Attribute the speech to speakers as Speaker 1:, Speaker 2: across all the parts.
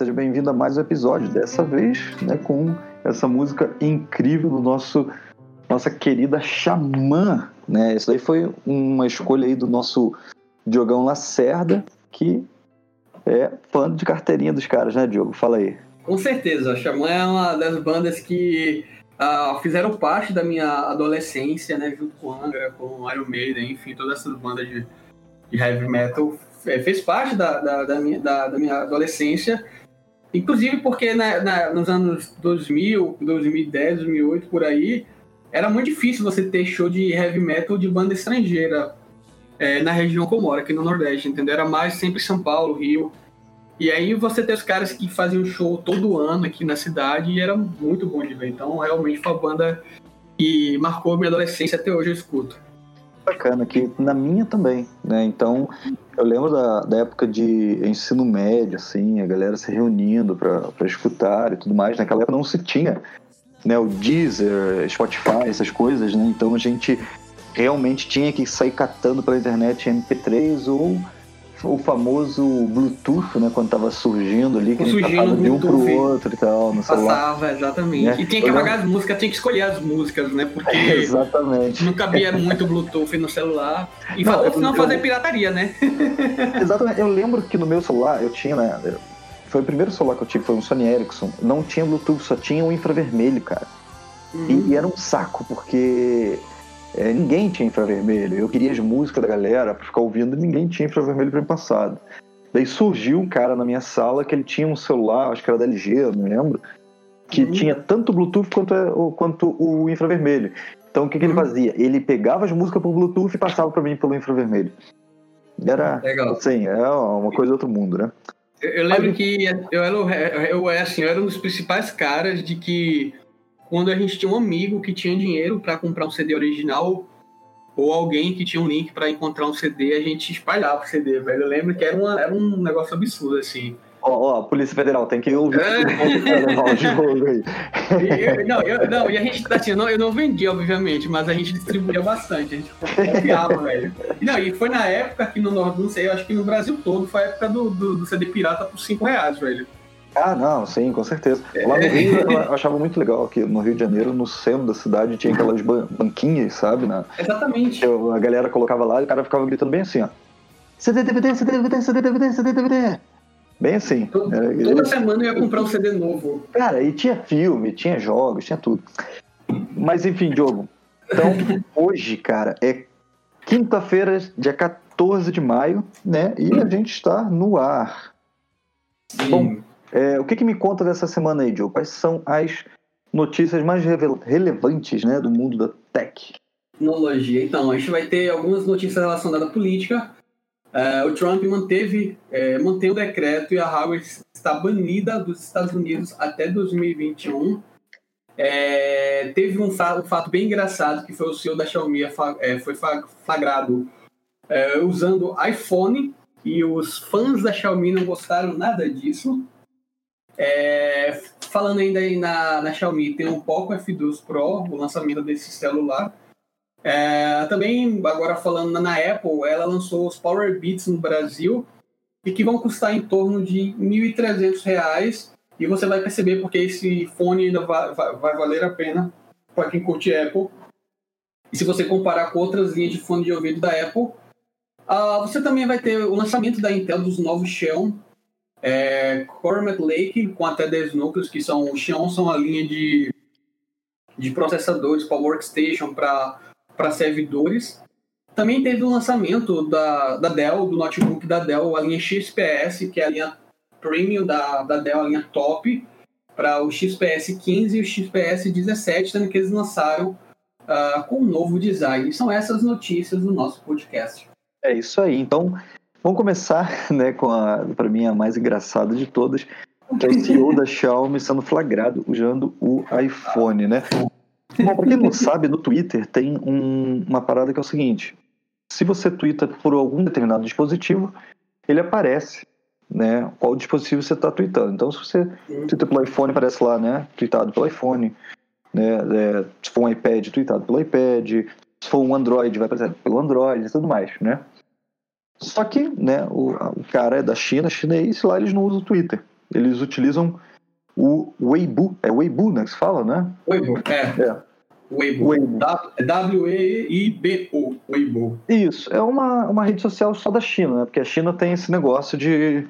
Speaker 1: aí. Seja bem-vindo a mais um episódio. Dessa vez, né, com essa música incrível do nosso nossa querida Xamã, né? Isso daí foi uma escolha aí do nosso Diogão Lacerda, que é fã de carteirinha dos caras, né, Diogo? Fala aí.
Speaker 2: Com certeza, a Xamã é uma das bandas que uh, fizeram parte da minha adolescência, né, junto com Angra, com Iron Maiden, enfim, todas essas bandas de, de heavy metal é, fez parte da, da, da, minha, da, da minha adolescência, inclusive porque na, na, nos anos 2000, 2010, 2008, por aí, era muito difícil você ter show de heavy metal de banda estrangeira é, na região que eu moro, aqui no Nordeste, entendeu? Era mais sempre São Paulo, Rio. E aí você tem os caras que faziam show todo ano aqui na cidade e era muito bom de ver. Então, realmente foi uma banda que marcou minha adolescência, até hoje eu escuto
Speaker 1: bacana, que na minha também, né? Então, eu lembro da, da época de ensino médio, assim, a galera se reunindo para escutar e tudo mais. Naquela época não se tinha né, o Deezer, Spotify, essas coisas, né? Então a gente realmente tinha que sair catando pela internet MP3 ou o famoso Bluetooth, né? Quando tava surgindo ali, que
Speaker 2: a gente passava
Speaker 1: de um pro outro e tal, no celular.
Speaker 2: Passava, exatamente. Né? E tinha que apagar as músicas, tinha que escolher as músicas, né? Porque
Speaker 1: exatamente.
Speaker 2: não cabia muito Bluetooth no celular. E não, ou não fazer pirataria, né?
Speaker 1: exatamente. Eu lembro que no meu celular eu tinha, né? Foi o primeiro celular que eu tive, foi um Sony Ericsson. Não tinha Bluetooth, só tinha um infravermelho, cara. Hum. E, e era um saco, porque é, ninguém tinha infravermelho. Eu queria as músicas da galera para ficar ouvindo e ninguém tinha infravermelho para passado. Daí surgiu um cara na minha sala que ele tinha um celular, acho que era da LG, não lembro, que uhum. tinha tanto Bluetooth quanto, quanto o infravermelho. Então o que, que ele uhum. fazia? Ele pegava as músicas por Bluetooth e passava para mim pelo infravermelho. Era, Legal. assim, é uma coisa de outro mundo, né?
Speaker 2: Eu, eu lembro Aí, que eu era, eu, assim, eu era um dos principais caras de que quando a gente tinha um amigo que tinha dinheiro para comprar um CD original ou alguém que tinha um link para encontrar um CD, a gente espalhava o CD, velho. Eu lembro que era, uma, era um negócio absurdo, assim.
Speaker 1: Ó, ó, a Polícia Federal, tem que ouvir é. o jogo aí.
Speaker 2: Não, eu, não, e a gente, assim, eu não, eu não vendia, obviamente, mas a gente distribuía bastante, a gente confiava, velho. Não, e foi na época que no Norte, não sei, eu acho que no Brasil todo, foi a época do, do, do CD pirata por 5 reais, velho.
Speaker 1: Ah, não, sim, com certeza. Lá no Rio eu achava muito legal que no Rio de Janeiro, no centro da cidade, tinha aquelas banquinhas, sabe? Na,
Speaker 2: Exatamente.
Speaker 1: a galera colocava lá e o cara ficava gritando bem assim, ó. CD, DVD, CD, DVD, CD, DVD, CD, DVD. Bem assim.
Speaker 2: Toda, é, toda semana eu ia comprar um CD novo.
Speaker 1: Cara, e tinha filme, tinha jogos, tinha tudo. Mas enfim, Diogo. Então, hoje, cara, é quinta-feira, dia 14 de maio, né? E a gente está no ar. Sim. Bom, é, o que, que, me conta dessa semana aí, Joe? Quais são as notícias mais relevantes né, do mundo da tech?
Speaker 2: Tecnologia. Então, a gente vai ter algumas notícias relacionadas à política. É, o Trump manteve, é, mantém o decreto e a Huawei está banida dos Estados Unidos até 2021. É, teve um fato, um fato, bem engraçado que foi o CEO da Xiaomi é, foi flagrado é, usando iPhone e os fãs da Xiaomi não gostaram nada disso. É, falando ainda aí na, na Xiaomi, tem o Poco F2 Pro, o lançamento desse celular. É, também, agora falando na Apple, ela lançou os Power Beats no Brasil e que vão custar em torno de R$ 1.300. E você vai perceber porque esse fone ainda vai, vai, vai valer a pena para quem curte Apple. E se você comparar com outras linhas de fone de ouvido da Apple, uh, você também vai ter o lançamento da Intel dos novos Xeon é, Cormac Lake com até 10 núcleos, que são o Xeon, são a linha de, de processadores para workstation, para servidores. Também teve o lançamento da, da Dell, do notebook da Dell, a linha XPS, que é a linha premium da, da Dell, a linha top, para o XPS 15 e o XPS 17, sendo que eles lançaram uh, com um novo design. São essas notícias do nosso podcast.
Speaker 1: É isso aí. Então, Vamos começar né, com a, para mim, a mais engraçada de todas, que é o CEO da Xiaomi sendo flagrado usando o iPhone, né? Bom, para quem não sabe, no Twitter tem um, uma parada que é o seguinte: se você twitta por algum determinado dispositivo, ele aparece, né? Qual dispositivo você está tweetando. Então, se você twitta pelo iPhone, aparece lá, né? Tweetado pelo iPhone, né? É, se for um iPad, tweetado pelo iPad. Se for um Android, vai aparecer pelo Android e tudo mais, né? Só que, né, o, o cara é da China, chinês, lá eles não usam o Twitter. Eles utilizam o Weibo, é Weibo, né, que se fala, né?
Speaker 2: Weibo, é. é. Weibo. Weibo. W-E-I-B-O. Weibo.
Speaker 1: Isso, é uma, uma rede social só da China, né? Porque a China tem esse negócio de,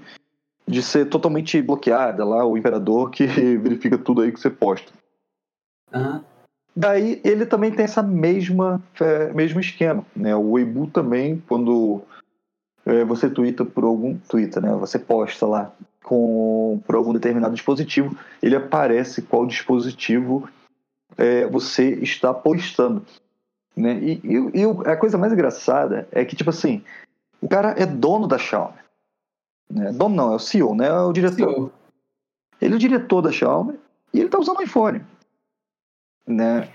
Speaker 1: de ser totalmente bloqueada lá, o imperador que verifica tudo aí que você posta.
Speaker 2: Uhum.
Speaker 1: Daí ele também tem essa mesma é, mesmo esquema, né? O Weibo também, quando você twitta por algum twitter, né? Você posta lá com por algum determinado dispositivo, ele aparece qual dispositivo é, você está postando. Né? E, e, e, a coisa mais engraçada é que, tipo assim, o cara é dono da Xiaomi. Né? Dono não, é o CEO, né? É o diretor. CEO. Ele é o diretor da Xiaomi e ele está usando o iPhone. Né?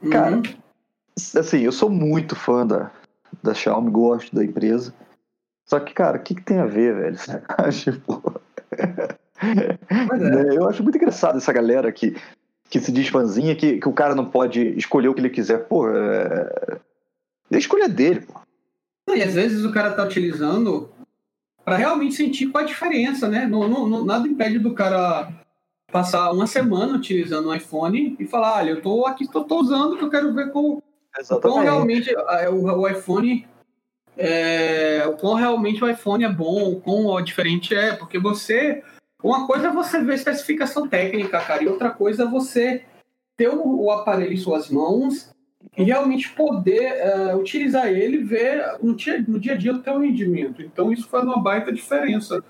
Speaker 1: Uhum. Cara, assim, eu sou muito fã da, da Xiaomi, gosto da empresa. Só que, cara, o que, que tem a ver, velho? tipo... é. Eu acho muito engraçado essa galera que que se diz fãzinha, que, que o cara não pode escolher o que ele quiser. Pô, é... a escolha dele, pô.
Speaker 2: E às vezes o cara tá utilizando para realmente sentir qual a diferença, né? Não, não, nada impede do cara passar uma semana utilizando um iPhone e falar, olha, eu tô aqui, tô, tô usando que eu quero ver como, como realmente o, o iPhone é, o quão realmente o iPhone é bom, o quão diferente é, porque você uma coisa é você ver especificação técnica, cara, e outra coisa é você ter o, o aparelho em suas mãos e realmente poder uh, utilizar ele e ver no dia, no dia a dia o teu rendimento. Então isso faz uma baita diferença.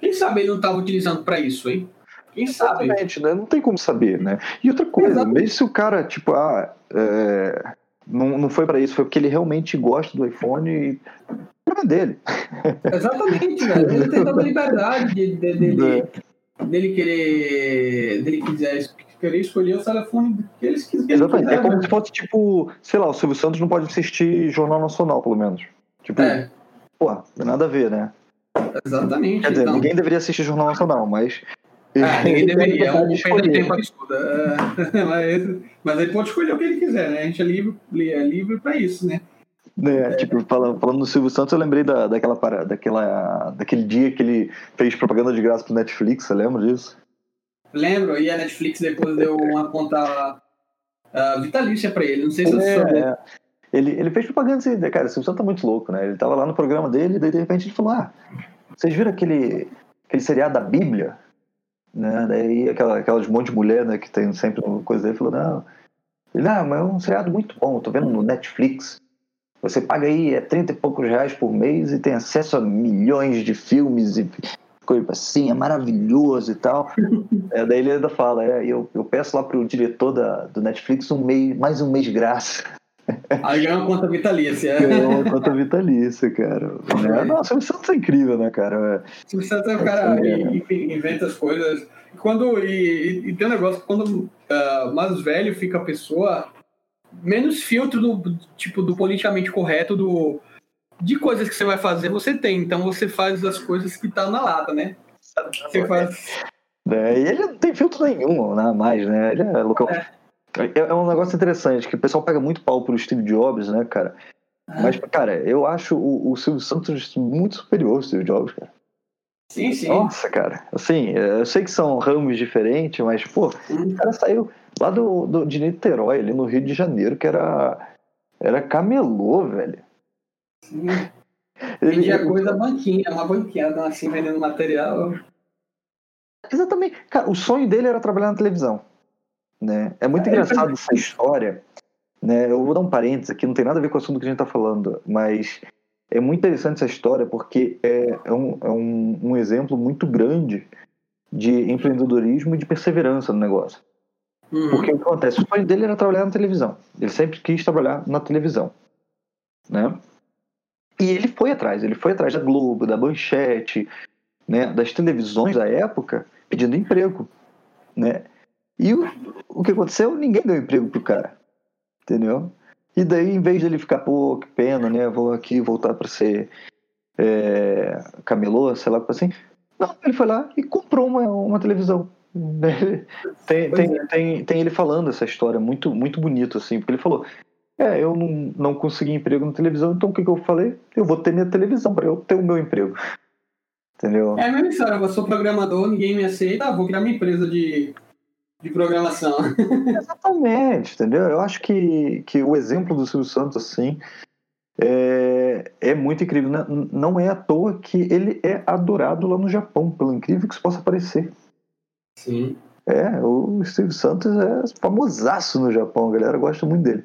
Speaker 2: Quem sabe ele não estava utilizando para isso, hein? Quem sabe?
Speaker 1: Exatamente, né? Não tem como saber, né? E outra coisa, Exatamente. mesmo se o cara, tipo, ah, é, não, não foi para isso, foi porque ele realmente gosta do iPhone e problema dele.
Speaker 2: Exatamente, velho. Ele tem toda a liberdade de, de, de, de, é. dele querer. dele quiser querer escolher o telefone que eles quiserem.
Speaker 1: Exatamente. Quiser, é como se fosse tipo, sei lá, o Silvio Santos não pode assistir Jornal Nacional, pelo menos. Tipo, é. porra, não tem nada a ver, né?
Speaker 2: Exatamente.
Speaker 1: Quer dizer, então. ninguém deveria assistir Jornal Nacional, mas.
Speaker 2: Ah, ninguém deveria, é um perda de tempo absurda. É, mas, mas ele pode escolher o que ele quiser, né? A gente é livre, é livre para isso, né?
Speaker 1: Né, é. Tipo, falando, falando do Silvio Santos, eu lembrei da, daquela, daquela, daquele dia que ele fez propaganda de graça pro Netflix, você lembra disso?
Speaker 2: Lembro, e a Netflix depois deu uma conta uh, vitalícia pra ele, não sei se você é, sabe. É.
Speaker 1: Ele, ele fez propaganda assim, cara, o Silvio Santos tá muito louco, né? Ele tava lá no programa dele, e daí de repente ele falou: Ah, vocês viram aquele, aquele seriado da Bíblia? Né? Daí aquela, aquelas monte de mulher né, que tem sempre uma coisa dele falou: Não, ele, não, mas é um seriado muito bom, tô vendo no Netflix. Você paga aí é 30 e poucos reais por mês e tem acesso a milhões de filmes e coisa assim, é maravilhoso e tal. é, daí ele ainda fala, é, eu, eu peço lá pro diretor da, do Netflix um mês, mais um mês de graça.
Speaker 2: Aí ganha uma conta vitalícia. É.
Speaker 1: Ganha uma conta vitalícia, cara. É. Nossa, o Santos é incrível, né, cara?
Speaker 2: O Santos é o cara que inventa as coisas. Quando, e, e, tem um negócio, quando uh, mais velho fica a pessoa, menos filtro do tipo do politicamente correto do de coisas que você vai fazer você tem então você faz as coisas que tá na lata né você
Speaker 1: faz é, e ele não tem filtro nenhum nada mais né ele é local é. É. um negócio interessante que o pessoal pega muito pau pro Steve Jobs né cara ah. mas cara eu acho o, o Silvio Santos muito superior ao Steve Jobs cara
Speaker 2: Sim, sim.
Speaker 1: Nossa, cara. Assim, eu sei que são ramos diferentes, mas, pô, hum. o cara saiu lá do, do, de Niterói, ali no Rio de Janeiro, que era, era camelô, velho.
Speaker 2: Sim. Vendia ele, coisa banquinha, uma banqueada assim, vendendo material.
Speaker 1: Exatamente. Cara, o sonho dele era trabalhar na televisão. Né? É muito é, engraçado essa história. Né? Eu vou dar um parênteses aqui, não tem nada a ver com o assunto que a gente está falando, mas é muito interessante essa história porque é, é, um, é um, um exemplo muito grande de empreendedorismo e de perseverança no negócio. Uhum. Porque o que acontece? O sonho dele era trabalhar na televisão. Ele sempre quis trabalhar na televisão. Né? E ele foi atrás, ele foi atrás da Globo, da Manchete, né, das televisões da época, pedindo emprego. Né? E o, o que aconteceu? Ninguém deu emprego pro cara. Entendeu? E daí, em vez de ele ficar, pô, que pena, né? Vou aqui voltar para ser é, camelô, sei lá, assim. Não, ele foi lá e comprou uma, uma televisão. Tem, tem, é. tem, tem ele falando essa história muito, muito bonito, assim, porque ele falou: É, eu não, não consegui emprego na televisão, então o que, que eu falei? Eu vou ter minha televisão para eu ter o meu emprego. Entendeu?
Speaker 2: É a mesma história, eu sou programador, ninguém me aceita, ah, vou criar minha empresa de, de programação.
Speaker 1: Exatamente, entendeu? Eu acho que, que o exemplo do Silvio Santos, assim, é, é muito incrível. Não é à toa que ele é adorado lá no Japão, pelo incrível que isso possa parecer.
Speaker 2: Sim.
Speaker 1: É, o Silvio Santos é famosaço no Japão, a galera gosta muito dele.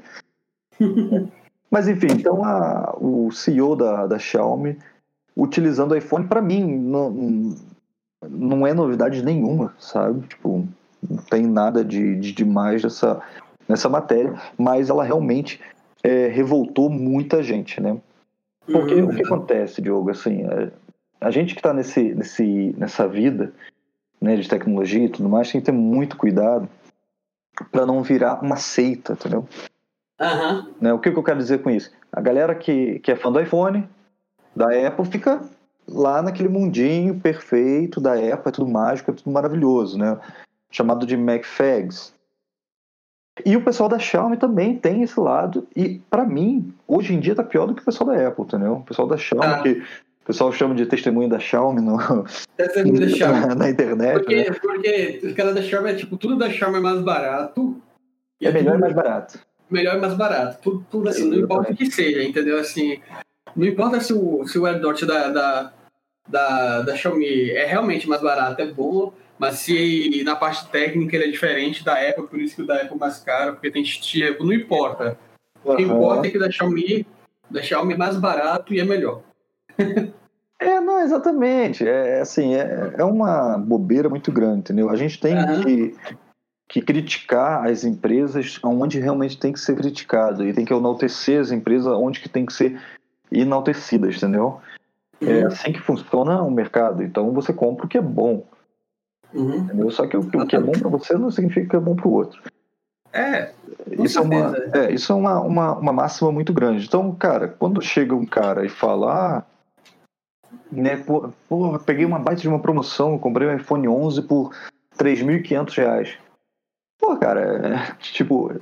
Speaker 1: Mas enfim, então a, o CEO da, da Xiaomi utilizando o iPhone, para mim, não, não é novidade nenhuma, sabe? Tipo, não tem nada de, de demais nessa, nessa matéria, mas ela realmente é, revoltou muita gente, né? Porque uhum. o que acontece, Diogo, assim, a, é, a gente que está nesse, nesse, nessa vida né, de tecnologia e tudo mais, tem que ter muito cuidado para não virar uma seita, entendeu?
Speaker 2: Uhum.
Speaker 1: Né, o que, que, eu quero dizer com isso? A galera que, que é fã do iPhone, da Apple, fica lá naquele mundinho perfeito da Apple, é tudo mágico, é tudo maravilhoso, né? Chamado de MacFags. E o pessoal da Xiaomi também tem esse lado, e para mim, hoje em dia tá pior do que o pessoal da Apple, entendeu? O pessoal da Xiaomi, ah. que o pessoal chama de testemunho da Xiaomi no,
Speaker 2: testemunho da Xiaomi.
Speaker 1: na internet.
Speaker 2: Porque, né? porque o cara da Xiaomi é tipo, tudo da Xiaomi é mais barato.
Speaker 1: É, é melhor e mais barato
Speaker 2: melhor e mais barato. Tudo, tudo assim, não importa o que seja, entendeu? Assim, não importa se o, se o AirDot da, da, da, da Xiaomi é realmente mais barato, é bom, mas se na parte técnica ele é diferente da Apple, por isso que o da Apple é mais caro, porque tem tipo, não importa. O que importa é que o da Xiaomi, da Xiaomi é mais barato e é melhor.
Speaker 1: É, não, exatamente. É assim, é, é uma bobeira muito grande, entendeu? A gente tem uhum. que que criticar as empresas onde realmente tem que ser criticado e tem que enaltecer as empresas onde que tem que ser enaltecidas, entendeu? É uhum. É assim que funciona o mercado. Então você compra o que é bom.
Speaker 2: Uhum.
Speaker 1: Só que o, o que é bom para você não significa que é bom para o outro.
Speaker 2: É,
Speaker 1: isso é, uma, é, isso é uma, uma, uma máxima muito grande. Então, cara, quando chega um cara e fala, ah, né, pô, pô, peguei uma baita de uma promoção, comprei um iPhone 11 por 3.500 reais. Pô, cara, é, tipo,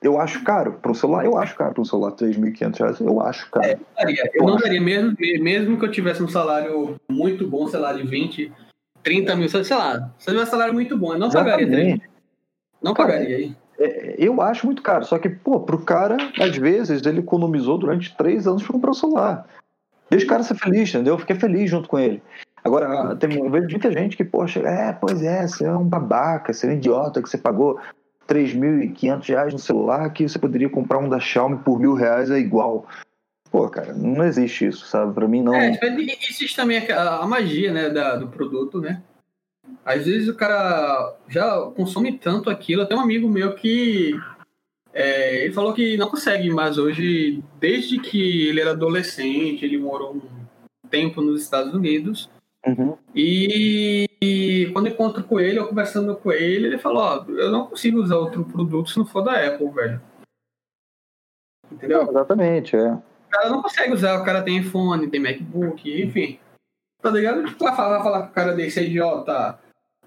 Speaker 1: eu acho caro para um celular, eu acho caro para um celular 3.500 reais, eu acho caro. É,
Speaker 2: eu, eu não daria, mesmo, mesmo que eu tivesse um salário muito bom, sei lá, de 20, 30 mil, sei lá, se eu tivesse um salário muito bom, eu não Exatamente. pagaria 3. Não cara, pagaria aí.
Speaker 1: É, eu acho muito caro, só que, pô, pro cara, às vezes, ele economizou durante três anos para comprar o celular. Deixa o cara ser feliz, entendeu? Eu fiquei feliz junto com ele. Agora, tem, eu vejo muita gente que, poxa, é, pois é, você é um babaca, você é um idiota que você pagou 3.500 reais no celular que você poderia comprar um da Xiaomi por mil reais é igual. Pô, cara, não existe isso, sabe? Pra mim não.
Speaker 2: É, existe também a, magia, né, da, do produto, né? Às vezes o cara já consome tanto aquilo. Tem um amigo meu que é, ele falou que não consegue mais hoje, desde que ele era adolescente, ele morou um tempo nos Estados Unidos.
Speaker 1: Uhum.
Speaker 2: E, e, quando eu encontro com ele, eu conversando com ele, ele falou, ó, eu não consigo usar outro produto se não for da Apple, velho. Entendeu?
Speaker 1: Não, exatamente, é. O
Speaker 2: cara não consegue usar, o cara tem iPhone, tem MacBook, enfim. Tá ligado? Tipo, vai falar, vai falar que o cara desse é idiota.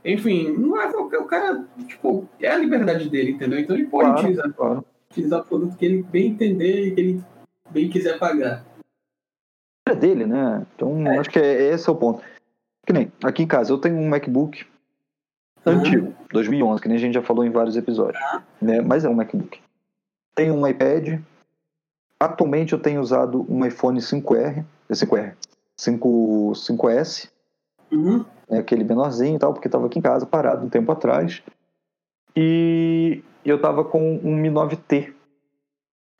Speaker 2: Enfim, não é, o cara, tipo, é a liberdade dele, entendeu? Então ele pode
Speaker 1: claro,
Speaker 2: utilizar,
Speaker 1: claro.
Speaker 2: utilizar o produto que ele bem entender e que ele bem quiser pagar.
Speaker 1: É dele, né? Então, é. acho que é, esse é o ponto. Que nem aqui em casa, eu tenho um MacBook uhum. antigo, 2011, que nem a gente já falou em vários episódios, uhum. né? Mas é um MacBook. Tenho um iPad. Atualmente eu tenho usado um iPhone 5R, 5R, 5, 5S,
Speaker 2: uhum.
Speaker 1: né, aquele menorzinho e tal, porque estava aqui em casa parado um tempo atrás. E eu estava com um Mi 9T,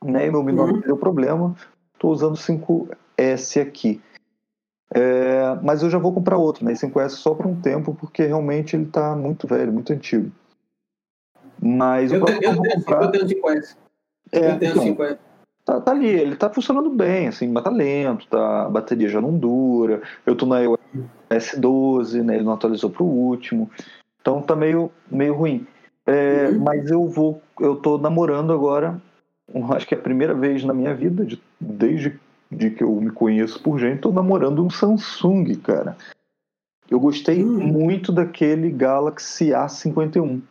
Speaker 1: né? E meu Mi 9T uhum. deu problema. Estou usando o 5S aqui. É, mas eu já vou comprar outro, né? 5S só por um tempo, porque realmente ele está muito velho, muito antigo. Mas
Speaker 2: eu, eu, eu, vou comprar... eu tenho 5S.
Speaker 1: É,
Speaker 2: eu tenho então, 5S.
Speaker 1: Tá, tá, ali, ele tá funcionando bem, assim, mas tá lento, tá, a bateria já não dura. Eu tô na S12, né? Ele não atualizou pro último. Então tá meio, meio ruim. É, uhum. Mas eu vou, eu tô namorando agora, acho que é a primeira vez na minha vida, de, desde de que eu me conheço por gente, tô namorando um Samsung, cara. Eu gostei hum. muito daquele Galaxy A51.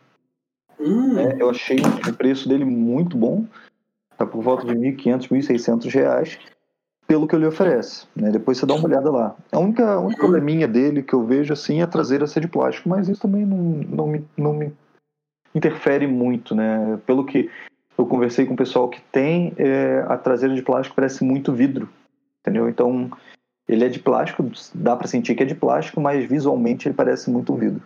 Speaker 2: Hum.
Speaker 1: É, eu achei o preço dele muito bom. Tá por volta de 1.500, 1.600 reais pelo que ele oferece. Né? Depois você dá uma olhada lá. A única, a única probleminha dele que eu vejo assim é a traseira ser de plástico, mas isso também não, não, me, não me interfere muito, né? Pelo que eu conversei com o pessoal que tem, é, a traseira de plástico parece muito vidro, entendeu? Então ele é de plástico, dá para sentir que é de plástico, mas visualmente ele parece muito vidro.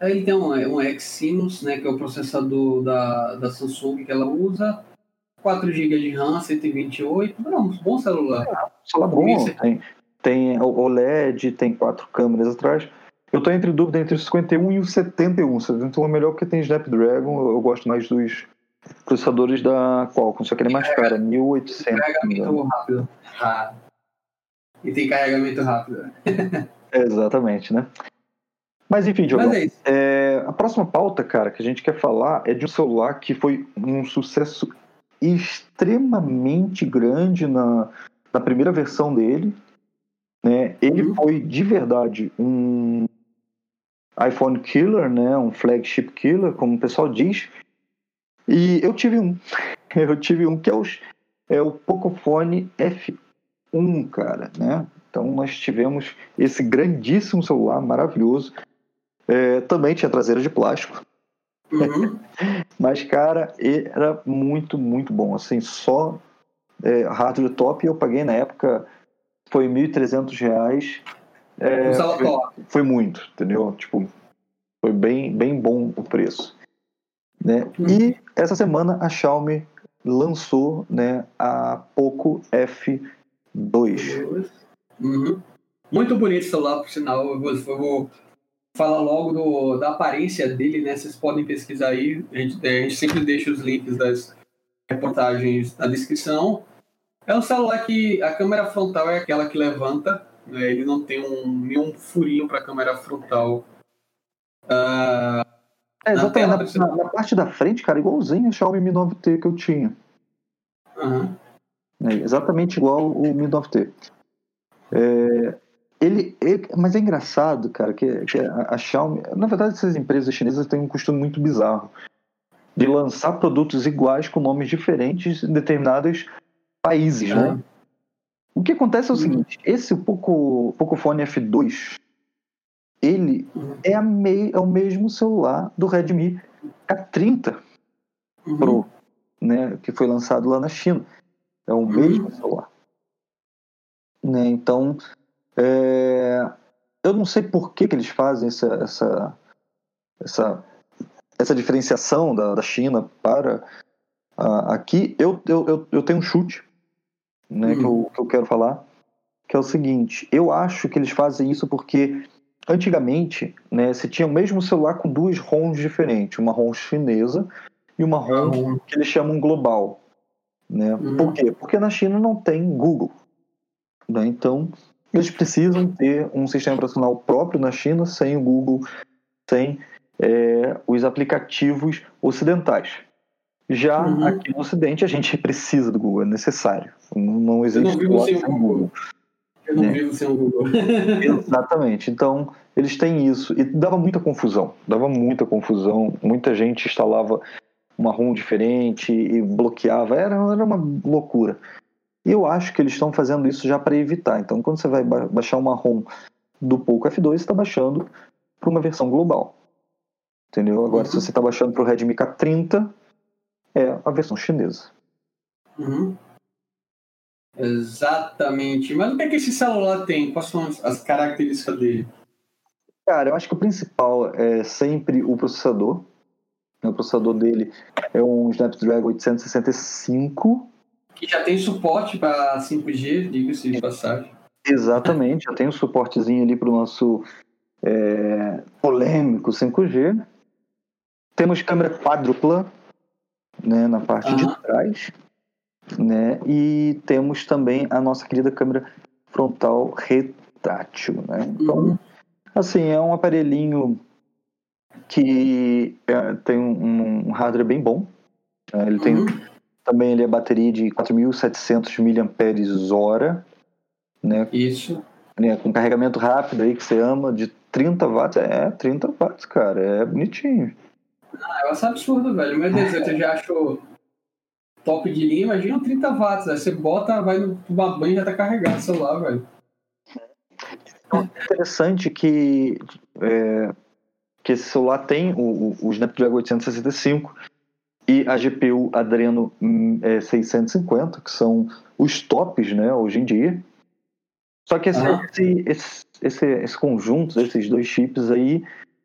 Speaker 2: Ele tem um, um Exynos, né, que é o processador da, da Samsung que ela usa, 4 GB de RAM, 128, não, um bom celular. É,
Speaker 1: celular bom, tem, tem OLED, tem quatro câmeras atrás. Eu estou entre dúvida entre o 51 e o 71. O 71 é melhor porque tem Snapdragon, eu gosto mais dos processadores da Qualcomm, só que ele é mais caro, 1800.
Speaker 2: Carregamento rápido. Ah. E tem carregamento rápido.
Speaker 1: Exatamente, né? Mas enfim, Diogo, é é, a próxima pauta, cara, que a gente quer falar é de um celular que foi um sucesso extremamente grande na, na primeira versão dele. Né? Ele uhum. foi de verdade um iPhone killer, né? um flagship killer, como o pessoal diz. E eu tive um. Eu tive um que é o, é o Pocophone F1, cara. Né? Então nós tivemos esse grandíssimo celular maravilhoso. É, também tinha traseira de plástico. Uhum. Mas, cara, era muito, muito bom. Assim, só é, hardware top eu paguei na época foi R$ 1.300. É, foi, foi, muito, entendeu? Tipo, foi bem, bem bom o preço. Né? Uhum. E essa semana a Xiaomi lançou né, a Poco F2.
Speaker 2: Uhum. Muito bonito o celular, por sinal. Eu vou, eu vou falar logo do, da aparência dele, né? Vocês podem pesquisar aí. A gente, a gente sempre deixa os links das reportagens na descrição. É um celular que a câmera frontal é aquela que levanta, né? ele não tem um, nenhum furinho para a câmera frontal.
Speaker 1: Uh, é, exatamente. Na, na, na, parte da frente, cara, igualzinho o Xiaomi Mi 9T que eu tinha. Uhum. É, exatamente igual o Mi 9T. É, ele, ele, mas é engraçado, cara, que, que a, a, Xiaomi, na verdade, essas empresas chinesas têm um costume muito bizarro de lançar produtos iguais com nomes diferentes em determinados países, né? O que acontece é o uhum. seguinte: esse Poco, Pocophone F2 ele uhum. é, a mei, é o mesmo celular do Redmi K30 uhum. Pro, né, que foi lançado lá na China. É o mesmo celular. Né, então, é, eu não sei por que, que eles fazem essa, essa, essa, essa diferenciação da, da China para aqui. Eu, eu, eu, eu, tenho um chute né, que, eu, hum. que eu quero falar, que é o seguinte: eu acho que eles fazem isso porque antigamente né, você tinha o mesmo celular com duas ROMs diferentes, uma ROM chinesa e uma ROM uhum. que eles chamam global. Né? Uhum. Por quê? Porque na China não tem Google. Né? Então, eles precisam ter um sistema operacional próprio na China, sem o Google, sem é, os aplicativos ocidentais. Já uhum. aqui no Ocidente, a gente precisa do Google, é necessário. Não, não existe
Speaker 2: Eu não sem o Google. Eu não né? vivo sem o Google.
Speaker 1: Exatamente. Então, eles têm isso. E dava muita confusão. Dava muita confusão. Muita gente instalava uma ROM diferente e bloqueava. Era, era uma loucura. E eu acho que eles estão fazendo isso já para evitar. Então, quando você vai baixar uma ROM do Poco F2, você está baixando para uma versão global. Entendeu? Agora, uhum. se você está baixando para o Redmi K30, é a versão chinesa.
Speaker 2: Uhum. Exatamente. Mas o que é que esse celular tem? Quais são as características dele?
Speaker 1: Cara, eu acho que o principal é sempre o processador. O processador dele é um Snapdragon 865
Speaker 2: que já tem suporte para 5G, diga-se de passagem.
Speaker 1: Exatamente, já tem um suportezinho ali para o nosso é, polêmico 5G. Temos câmera quádrupla né, na parte uhum. de trás. Né, e temos também a nossa querida câmera frontal retrátil. Né? Então, uhum. assim, é um aparelhinho que é, tem um, um, hardware bem bom. Né? Ele tem uhum. Também ele é bateria de 4.700 mAh, né?
Speaker 2: Isso.
Speaker 1: Né? Com carregamento rápido aí que você ama, de 30 watts. É, 30 watts, cara. É bonitinho.
Speaker 2: Ah, eu acho absurdo, velho. Meu Deus, eu já acho top de linha, imagina 30 watts. Aí você bota, vai no banho e já tá carregado o celular, velho.
Speaker 1: Então, é interessante que, é, que esse celular tem o, o Snapdragon 865 e a GPU Adreno hum, é, 650, que são os tops né, hoje em dia. Só que esse, ah. esse, esse, esse, esse conjunto, esses dois chips aí,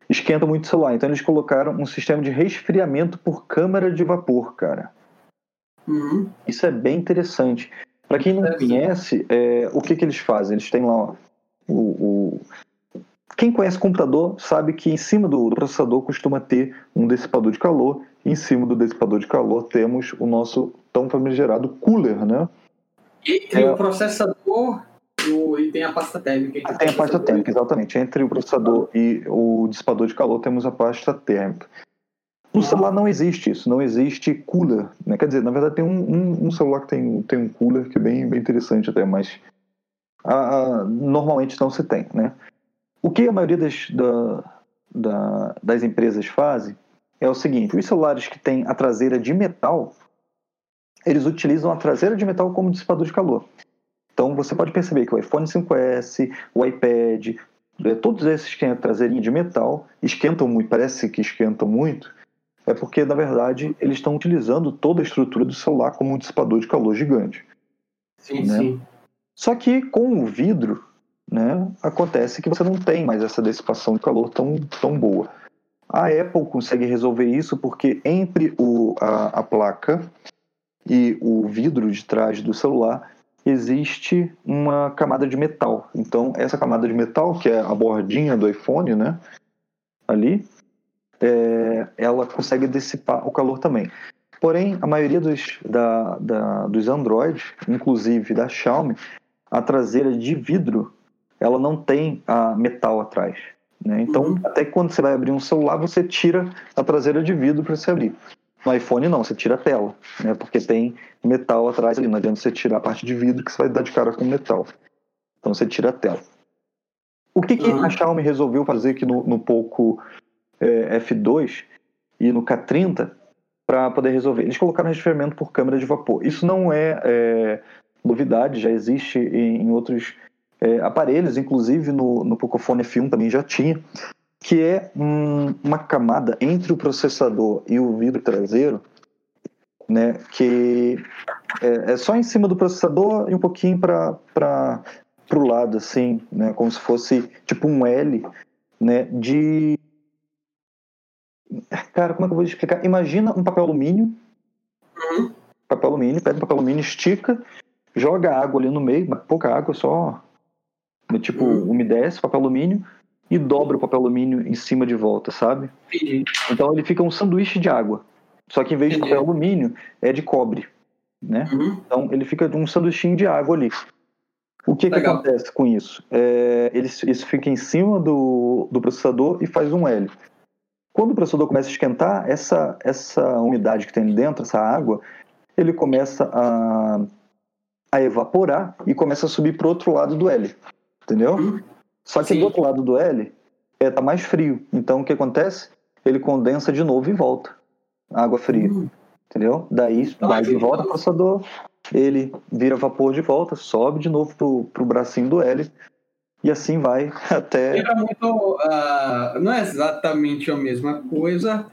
Speaker 1: esquenta muito o celular. Então eles colocaram um sistema de resfriamento por câmara de vapor, cara. Uhum. Isso é bem interessante. Para quem não conhece, é, o que, que eles fazem? Eles têm lá ó, o, o, Quem conhece computador sabe que em cima do, do processador costuma ter um dissipador de calor. E em cima do dissipador de calor temos o nosso tão famigerado cooler, né?
Speaker 2: Entre é, o processador e tem a pasta térmica.
Speaker 1: Tem a pasta térmica, exatamente. Entre o processador e o dissipador de calor temos a pasta térmica. No celular não existe isso, não existe cooler. Né? Quer dizer, na verdade tem um, um, um, celular que tem, tem um cooler que é bem, bem interessante até, mas normalmente não se tem. Né? O que a maioria das, da, da, das empresas fazem é o seguinte, os celulares que têm a traseira de metal, eles utilizam a traseira de metal como dissipador de calor. Então você pode perceber que o iPhone 5S, o iPad, é, todos esses que têm a traseirinha de metal esquentam muito, parece que esquentam muito, é porque, na verdade, eles estão utilizando toda a estrutura do celular como um dissipador de calor gigante.
Speaker 2: Sim, né? sim.
Speaker 1: Só que com o vidro, né, acontece que você não tem mais essa dissipação de calor tão, tão boa. A Apple consegue resolver isso porque entre o, a, a placa e o vidro de trás do celular existe uma camada de metal. Então, essa camada de metal, que é a bordinha do iPhone, né, ali, é, ela consegue dissipar o calor também. Porém, a maioria dos, da, da, dos Android, inclusive da Xiaomi, a traseira de vidro, ela não tem a metal atrás. Né? Então, uhum. até quando você vai abrir um celular, você tira a traseira de vidro para você abrir. No iPhone não, você tira a tela, né? porque tem metal atrás ali. Não adianta você tirar a parte de vidro que você vai dar de cara com metal. Então você tira a tela. O que, que uhum. a Xiaomi resolveu fazer aqui no, no Poco é, F2 e no K30 para poder resolver. Eles colocaram resfriamento por câmara de vapor. Isso não é, é novidade, já existe em, em outros é, aparelhos, inclusive no, no Pocophone F1 também já tinha, que é um, uma camada entre o processador e o vidro traseiro, né, que é, é só em cima do processador e um pouquinho para o lado, assim, né, como se fosse tipo um L, né, de Cara, como é que eu vou explicar? Imagina um papel alumínio. Uhum. Papel alumínio, pega um papel alumínio, estica, joga água ali no meio, pouca água, só. Tipo, uhum. umedece o papel alumínio e dobra o papel alumínio em cima de volta, sabe? Entendi. Então ele fica um sanduíche de água. Só que em vez Entendi. de papel alumínio, é de cobre. Né? Uhum. Então ele fica um sanduichinho de água ali. O que, que acontece com isso? É, ele, isso fica em cima do, do processador e faz um L. Quando o processador começa a esquentar, essa, essa umidade que tem ali dentro, essa água, ele começa a, a evaporar e começa a subir para o outro lado do L. Entendeu? Uhum. Só que Sim. do outro lado do L está é, tá mais frio. Então o que acontece? Ele condensa de novo e volta. Água fria. Uhum. Entendeu? Daí ah, vai de volta o processador, ele vira vapor de volta, sobe de novo pro, pro bracinho do L e assim vai até.
Speaker 2: Muito, uh, não é exatamente a mesma coisa,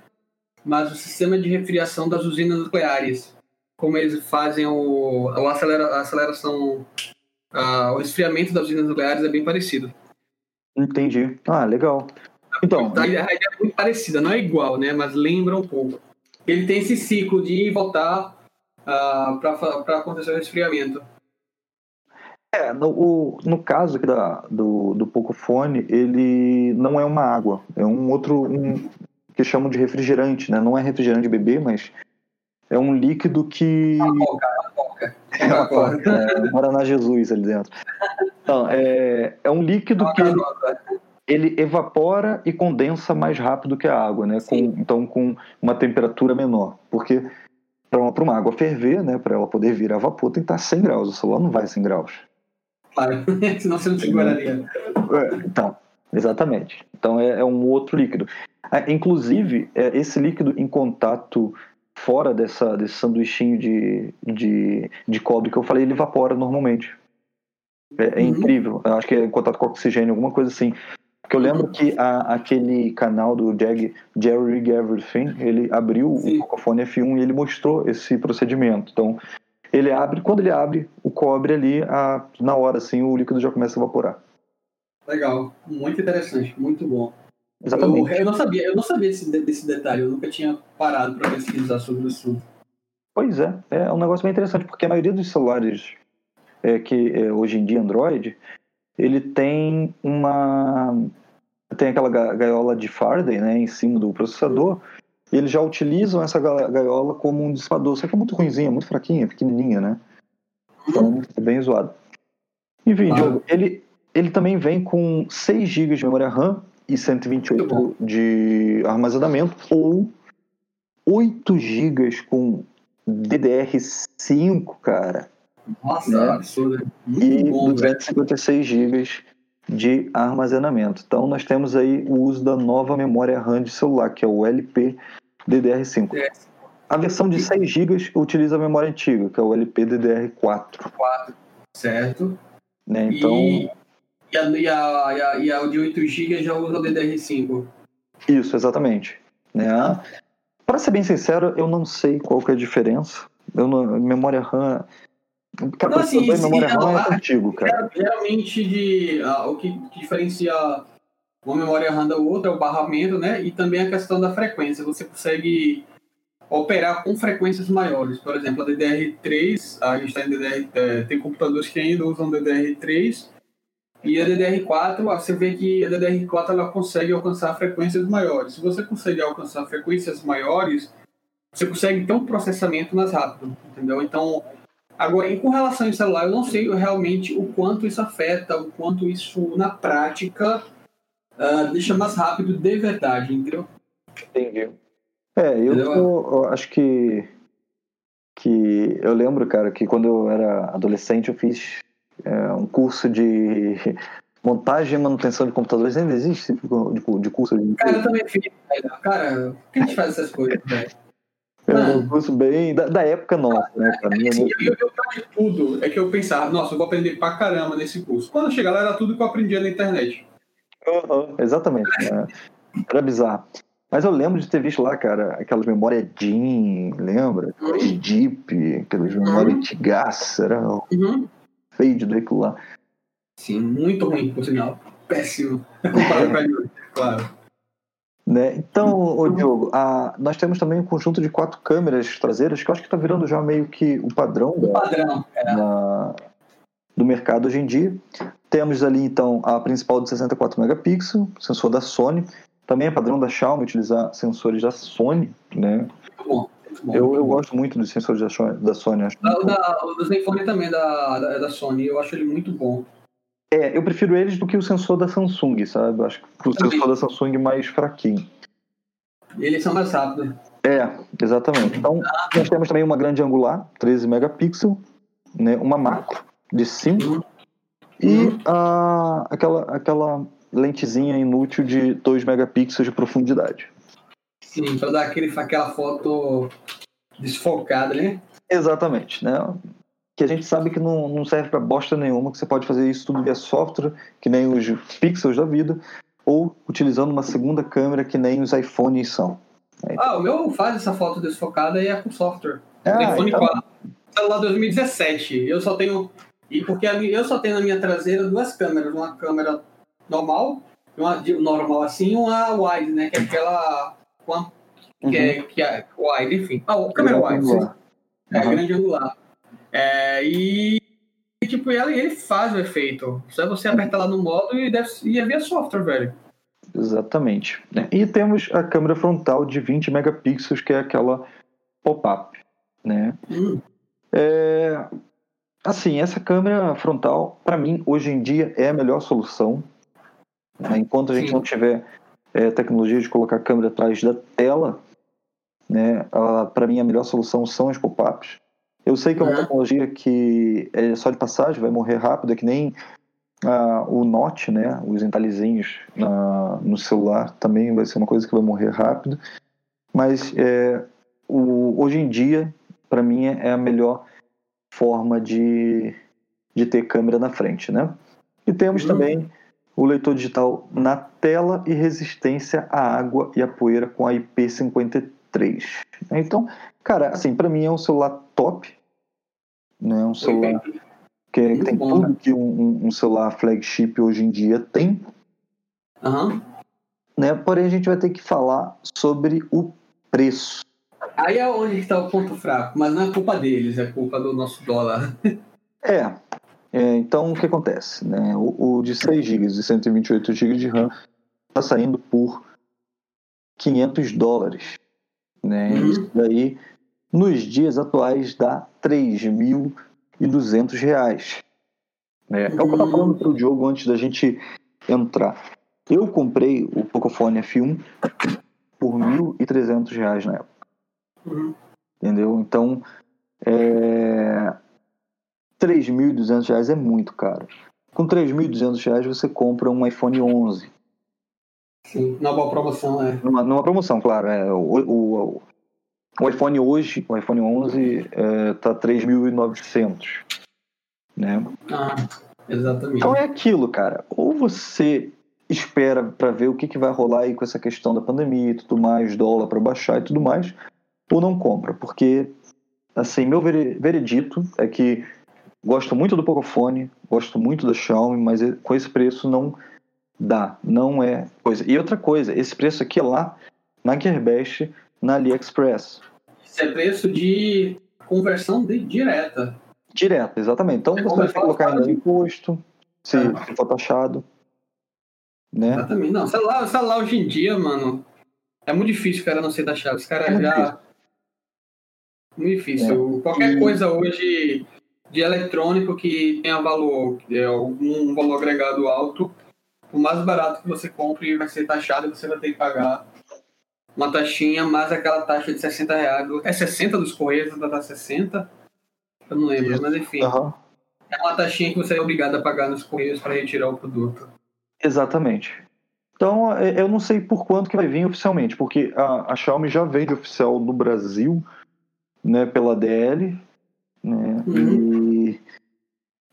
Speaker 2: mas o sistema de refriação das usinas nucleares. Como eles fazem o, a, acelera, a aceleração, uh, o esfriamento das usinas nucleares é bem parecido.
Speaker 1: Entendi. Ah, legal. Então,
Speaker 2: a ideia é muito parecida, não é igual, né? Mas lembra um pouco. Ele tem esse ciclo de ir voltar uh, para acontecer o resfriamento.
Speaker 1: É, no, o, no caso aqui da, do, do Pocophone, ele não é uma água, é um outro um, que chamam de refrigerante, né? Não é refrigerante de bebê, mas é um líquido que.
Speaker 2: Coca.
Speaker 1: É uma é, Guaraná Jesus ali dentro. Então, é, é um líquido que ele, ele, evapora e condensa mais rápido que a água, né? Com, então, com uma temperatura menor. Porque para uma, uma água ferver, né? Para ela poder virar vapor, tem que estar 100 graus. O celular não vai a 100 graus.
Speaker 2: Claro, senão você não seguraria.
Speaker 1: É, então, exatamente. Então é, é um outro líquido. Ah, inclusive, é, esse líquido em contato fora dessa, desse sanduichinho de, de, de cobre que eu falei, ele evapora normalmente. É, é uhum. incrível. Eu acho que é em contato com oxigênio, alguma coisa assim. Porque eu lembro que a, aquele canal do Jag, Jerry Everything, ele abriu Sim. o Pocophone F1 e ele mostrou esse procedimento. Então, ele abre, quando ele abre o cobre ali, a, na hora assim, o líquido já começa a evaporar.
Speaker 2: Legal, muito interessante, muito bom.
Speaker 1: Exatamente.
Speaker 2: Eu, eu não sabia, eu não sabia desse, desse detalhe, eu nunca tinha parado para pesquisar sobre o assunto.
Speaker 1: Pois é, é um negócio bem interessante, porque a maioria dos celulares é, que é, hoje em dia Android, ele tem uma tem aquela gaiola de Faraday, né, em cima do processador, e eles já utilizam essa gaiola como um dissipador, só que é muito ruimzinha, muito fraquinha, pequenininha, né? Então é bem zoado. Enfim, Diogo, ele, ele também vem com 6 GB de memória RAM e 128 de armazenamento, ou 8 GB com DDR5, cara.
Speaker 2: Nossa, né? absurdo.
Speaker 1: E bom, 256 GB de armazenamento. Então nós temos aí o uso da nova memória RAM de celular, que é o LP DDR5. É. A versão de 6 GB utiliza a memória antiga, que é o LP DDR4.
Speaker 2: 4, certo.
Speaker 1: Né? Então,
Speaker 2: e, e, a, e, a, e, a, e a de 8 GB já usa o DDR5.
Speaker 1: Isso, exatamente. Né? Para ser bem sincero, eu não sei qual que é a diferença. Eu não, memória RAM Cara, não, assim, memória RAM é contigo, cara.
Speaker 2: Geralmente, de, uh, o que diferencia uma memória RAM da outra é o barramento, né? E também a questão da frequência. Você consegue operar com frequências maiores. Por exemplo, a DDR3, a gente está em DDR, é, tem computadores que ainda usam DDR3 e a DDR4, você vê que a DDR4 ela consegue alcançar frequências maiores. Se você consegue alcançar frequências maiores, você consegue ter um processamento mais rápido, entendeu? Então, Agora, com relação ao celular, eu não sei realmente o quanto isso afeta, o quanto isso, na prática, uh, deixa mais rápido de verdade, entendeu?
Speaker 1: Entendi. É, eu, eu acho que que eu lembro, cara, que quando eu era adolescente eu fiz é, um curso de montagem e manutenção de computadores. Ainda existe esse tipo de, de curso? De...
Speaker 2: Cara, eu também fiz. Cara, por que a gente faz essas coisas, velho?
Speaker 1: É um curso bem da, da época nossa, né? Pra mim,
Speaker 2: assim, eu, eu, eu, tudo é que eu pensava, nossa, eu vou aprender pra caramba nesse curso. Quando eu chegar lá, era tudo que eu aprendia na internet.
Speaker 1: Uhum, exatamente. Né? Era bizarro. Mas eu lembro de ter visto lá, cara, aquelas memórias DIN, lembra? Uhum. Deep, aquelas memórias uhum. antigas, era uhum. De ver aquilo lá.
Speaker 2: Sim, muito ruim, por sinal. Péssimo. Comparado com claro.
Speaker 1: Né? Então, ô Diogo, a, nós temos também um conjunto de quatro câmeras traseiras que eu acho que está virando já meio que o padrão,
Speaker 2: o padrão
Speaker 1: é. na, do mercado hoje em dia. Temos ali então a principal de 64 megapixels, sensor da Sony. Também é padrão da Xiaomi utilizar sensores da Sony, né?
Speaker 2: Muito bom.
Speaker 1: Eu, eu gosto muito dos sensores da, da Sony. Acho
Speaker 2: da, da, o do Zenfone também da, da, da Sony, eu acho ele muito bom.
Speaker 1: É, eu prefiro eles do que o sensor da Samsung, sabe? Eu acho que o sensor da Samsung é mais fraquinho.
Speaker 2: Eles são mais rápidos.
Speaker 1: É, exatamente. Então, nós temos também uma grande angular, 13 megapixels, né, uma macro de 5 uhum. e a, aquela, aquela lentezinha inútil de 2 megapixels de profundidade.
Speaker 2: Sim, para dar aquele, aquela foto desfocada, né?
Speaker 1: Exatamente, né? que a gente sabe que não, não serve para bosta nenhuma, que você pode fazer isso tudo via software, que nem os pixels da vida, ou utilizando uma segunda câmera, que nem os iPhones são.
Speaker 2: É. Ah, o meu faz essa foto desfocada e é com software. Ah, iPhone então... 4. Celular 2017. Eu só tenho. E porque eu só tenho na minha traseira duas câmeras, uma câmera normal, uma normal assim, uma wide, né? Que é aquela. Uma, que, uhum. é, que é wide, enfim. Ah, câmera wide. Sim. É uhum. grande angular. É, e tipo, ele, ele faz o efeito. Só você apertar lá no modo e, deve, e é via software, velho.
Speaker 1: Exatamente. E temos a câmera frontal de 20 megapixels, que é aquela pop-up. Né? Hum. É, assim, essa câmera frontal, para mim, hoje em dia, é a melhor solução. Né? Enquanto a gente Sim. não tiver é, tecnologia de colocar a câmera atrás da tela, né, para mim a melhor solução são os pop-ups. Eu sei que é uma tecnologia que é só de passagem, vai morrer rápido, é que nem ah, o Note, né, os entalhezinhos ah, no celular, também vai ser uma coisa que vai morrer rápido. Mas é, o, hoje em dia, para mim, é a melhor forma de, de ter câmera na frente, né? E temos uhum. também o leitor digital na tela e resistência à água e à poeira com a IP53. Então, cara, assim, para mim é um celular top, né? Um celular que, que tem bom, tudo que um, um, celular flagship hoje em dia tem.
Speaker 2: Uhum.
Speaker 1: Né? Porém, a gente vai ter que falar sobre o preço.
Speaker 2: Aí é onde está o ponto fraco, mas não é culpa deles, é culpa do nosso dólar.
Speaker 1: É, é, então, o que acontece? Né? O, o de 6 GB e 128 GB de RAM está saindo por 500 dólares. Né? Uhum. Isso daí, nos dias atuais, dá 3.200 reais. Né? É o que eu estava falando para o Diogo antes da gente entrar. Eu comprei o Pocophone F1 por 1.300 reais na época. Uhum. Entendeu? Então, é, 3.200 reais é muito caro. Com 3.200 reais você compra um iPhone 11.
Speaker 2: Sim, numa boa promoção, é.
Speaker 1: Numa, numa promoção, claro. É, o, o, o iPhone hoje, o iPhone 11 é, tá 3.900, né?
Speaker 2: Ah, exatamente.
Speaker 1: Então é aquilo, cara. Ou você espera para ver o que, que vai rolar aí com essa questão da pandemia e tudo mais, dólar para baixar e tudo mais, ou não compra, porque assim, meu veredito é que Gosto muito do Pocophone, gosto muito da Xiaomi, mas com esse preço não dá, não é coisa. E outra coisa, esse preço aqui é lá na Gearbest, na AliExpress.
Speaker 2: Isso é preço de conversão de, direta.
Speaker 1: Direta, exatamente. Então você, você vai colocar ainda imposto, se, é. for taxado. Né?
Speaker 2: Exatamente. Não, celular, celular hoje em dia, mano, é muito difícil o cara não ser taxado. Os caras é já. Difícil. Muito difícil. É. Qualquer e... coisa hoje de eletrônico que tenha valor, é algum valor agregado alto, o mais barato que você compre vai ser taxado e você vai ter que pagar uma taxinha mais aquela taxa de 60 reais. É 60 dos Correios, vai dar 60? Eu não lembro, mas enfim. Uhum. É uma taxinha que você é obrigado a pagar nos Correios para retirar o produto.
Speaker 1: Exatamente. Então, é, eu não sei por quanto que vai vir oficialmente, porque a, a Xiaomi já vende oficial no Brasil, né, pela DL, né? Uhum. E,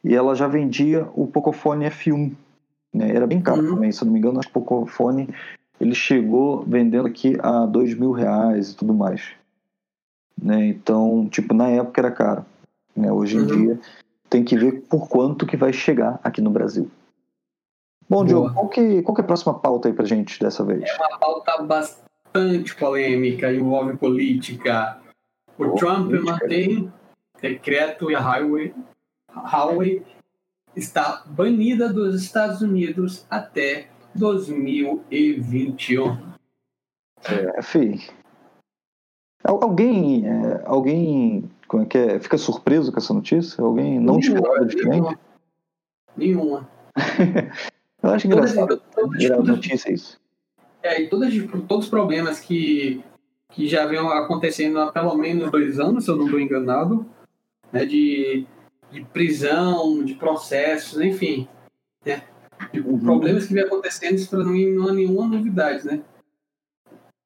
Speaker 1: e ela já vendia o Pocophone F1, né? Era bem caro uhum. também, se não me engano, acho que o Pocophone ele chegou vendendo aqui a dois mil reais e tudo mais, né? Então, tipo, na época era caro, né? Hoje em uhum. dia tem que ver por quanto que vai chegar aqui no Brasil. Bom, Diogo, qual que, qual que é a próxima pauta aí pra gente dessa vez?
Speaker 2: É uma pauta bastante polêmica, envolve política. O oh, Trump política. mantém decreto e a Highway, Huawei está banida dos Estados Unidos até 2021.
Speaker 1: É, fi. Alguém, é, alguém como é que é, fica surpreso com essa notícia? Alguém não nenhuma, esperava diferente?
Speaker 2: Nenhuma.
Speaker 1: Eu acho engraçado a notícia isso.
Speaker 2: É, e todas, todos os problemas que, que já vêm acontecendo há pelo menos dois anos, se eu não estou enganado, né, de, de prisão, de processos, enfim. Né, uhum. problemas que vem acontecendo, isso para mim não é nenhuma novidade, né?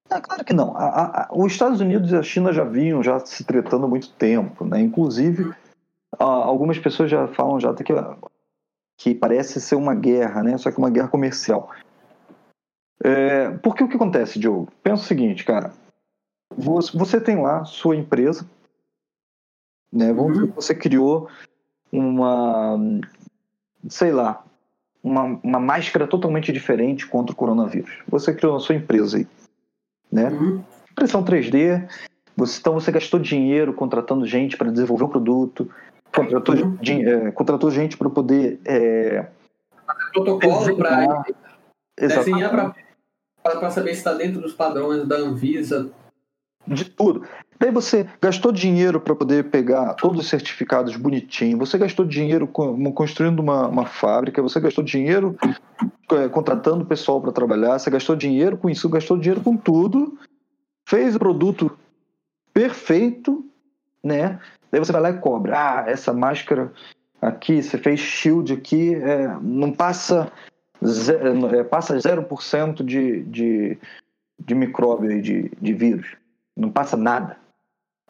Speaker 1: Ah, claro que não. A, a, os Estados Unidos e a China já vinham já se tretando há muito tempo, né? Inclusive, a, algumas pessoas já falam já até que, que parece ser uma guerra, né? Só que uma guerra comercial. É, porque o que acontece, Diogo? Pensa o seguinte, cara. Você tem lá sua empresa, né? Vamos dizer que você criou uma, sei lá, uma, uma máscara totalmente diferente contra o coronavírus. Você criou a sua empresa aí, né? Uhum. Impressão 3D, você, então você gastou dinheiro contratando gente para desenvolver um produto, contratou, uhum. é, contratou gente para poder é,
Speaker 2: protocolo para desenhar para saber se está dentro dos padrões da Anvisa.
Speaker 1: De tudo. Daí você gastou dinheiro para poder pegar todos os certificados bonitinho, você gastou dinheiro construindo uma, uma fábrica, você gastou dinheiro é, contratando pessoal para trabalhar, você gastou dinheiro com isso, gastou dinheiro com tudo, fez o produto perfeito, né? Daí você vai lá e cobra. Ah, essa máscara aqui, você fez shield aqui, é, não passa, zero, é, passa 0% de, de, de micróbio, de, de vírus. Não passa nada.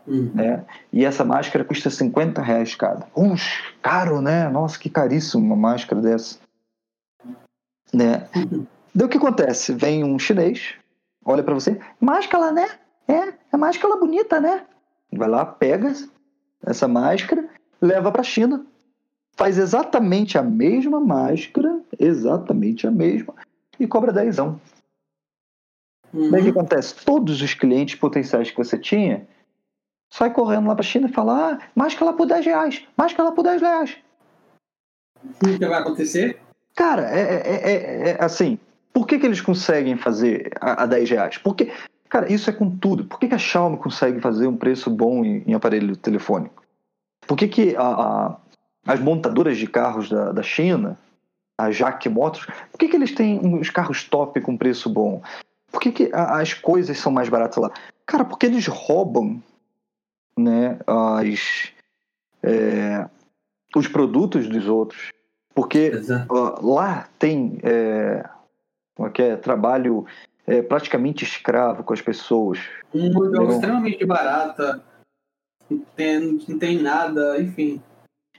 Speaker 1: Uhum. Né? E essa máscara custa 50 reais cada. Ux, caro, né? Nossa, que caríssimo uma máscara dessa. Né? Uhum. Daí o que acontece? Vem um chinês, olha para você, máscara, né? É, é máscara bonita, né? Vai lá, pega essa máscara, leva para a China, faz exatamente a mesma máscara, exatamente a mesma, e cobra dezão. Uhum. Daí o que acontece? Todos os clientes potenciais que você tinha sai correndo lá para a China e fala: ah, máscara por 10 reais, máscara por 10 reais.
Speaker 2: O que vai acontecer?
Speaker 1: Cara, é, é, é, é assim, por que, que eles conseguem fazer a, a 10 reais? Porque, cara, isso é com tudo. Por que, que a Xiaomi consegue fazer um preço bom em, em aparelho telefônico? Por que, que a, a, as montadoras de carros da, da China, a Jack Motors, por que, que eles têm uns carros top com preço bom? Por que, que as coisas são mais baratas lá? Cara, porque eles roubam né, as, é, os produtos dos outros. Porque uh, lá tem é, como é que é, trabalho é, praticamente escravo com as pessoas.
Speaker 2: Um modelo extremamente barata, não tem, não tem nada, enfim.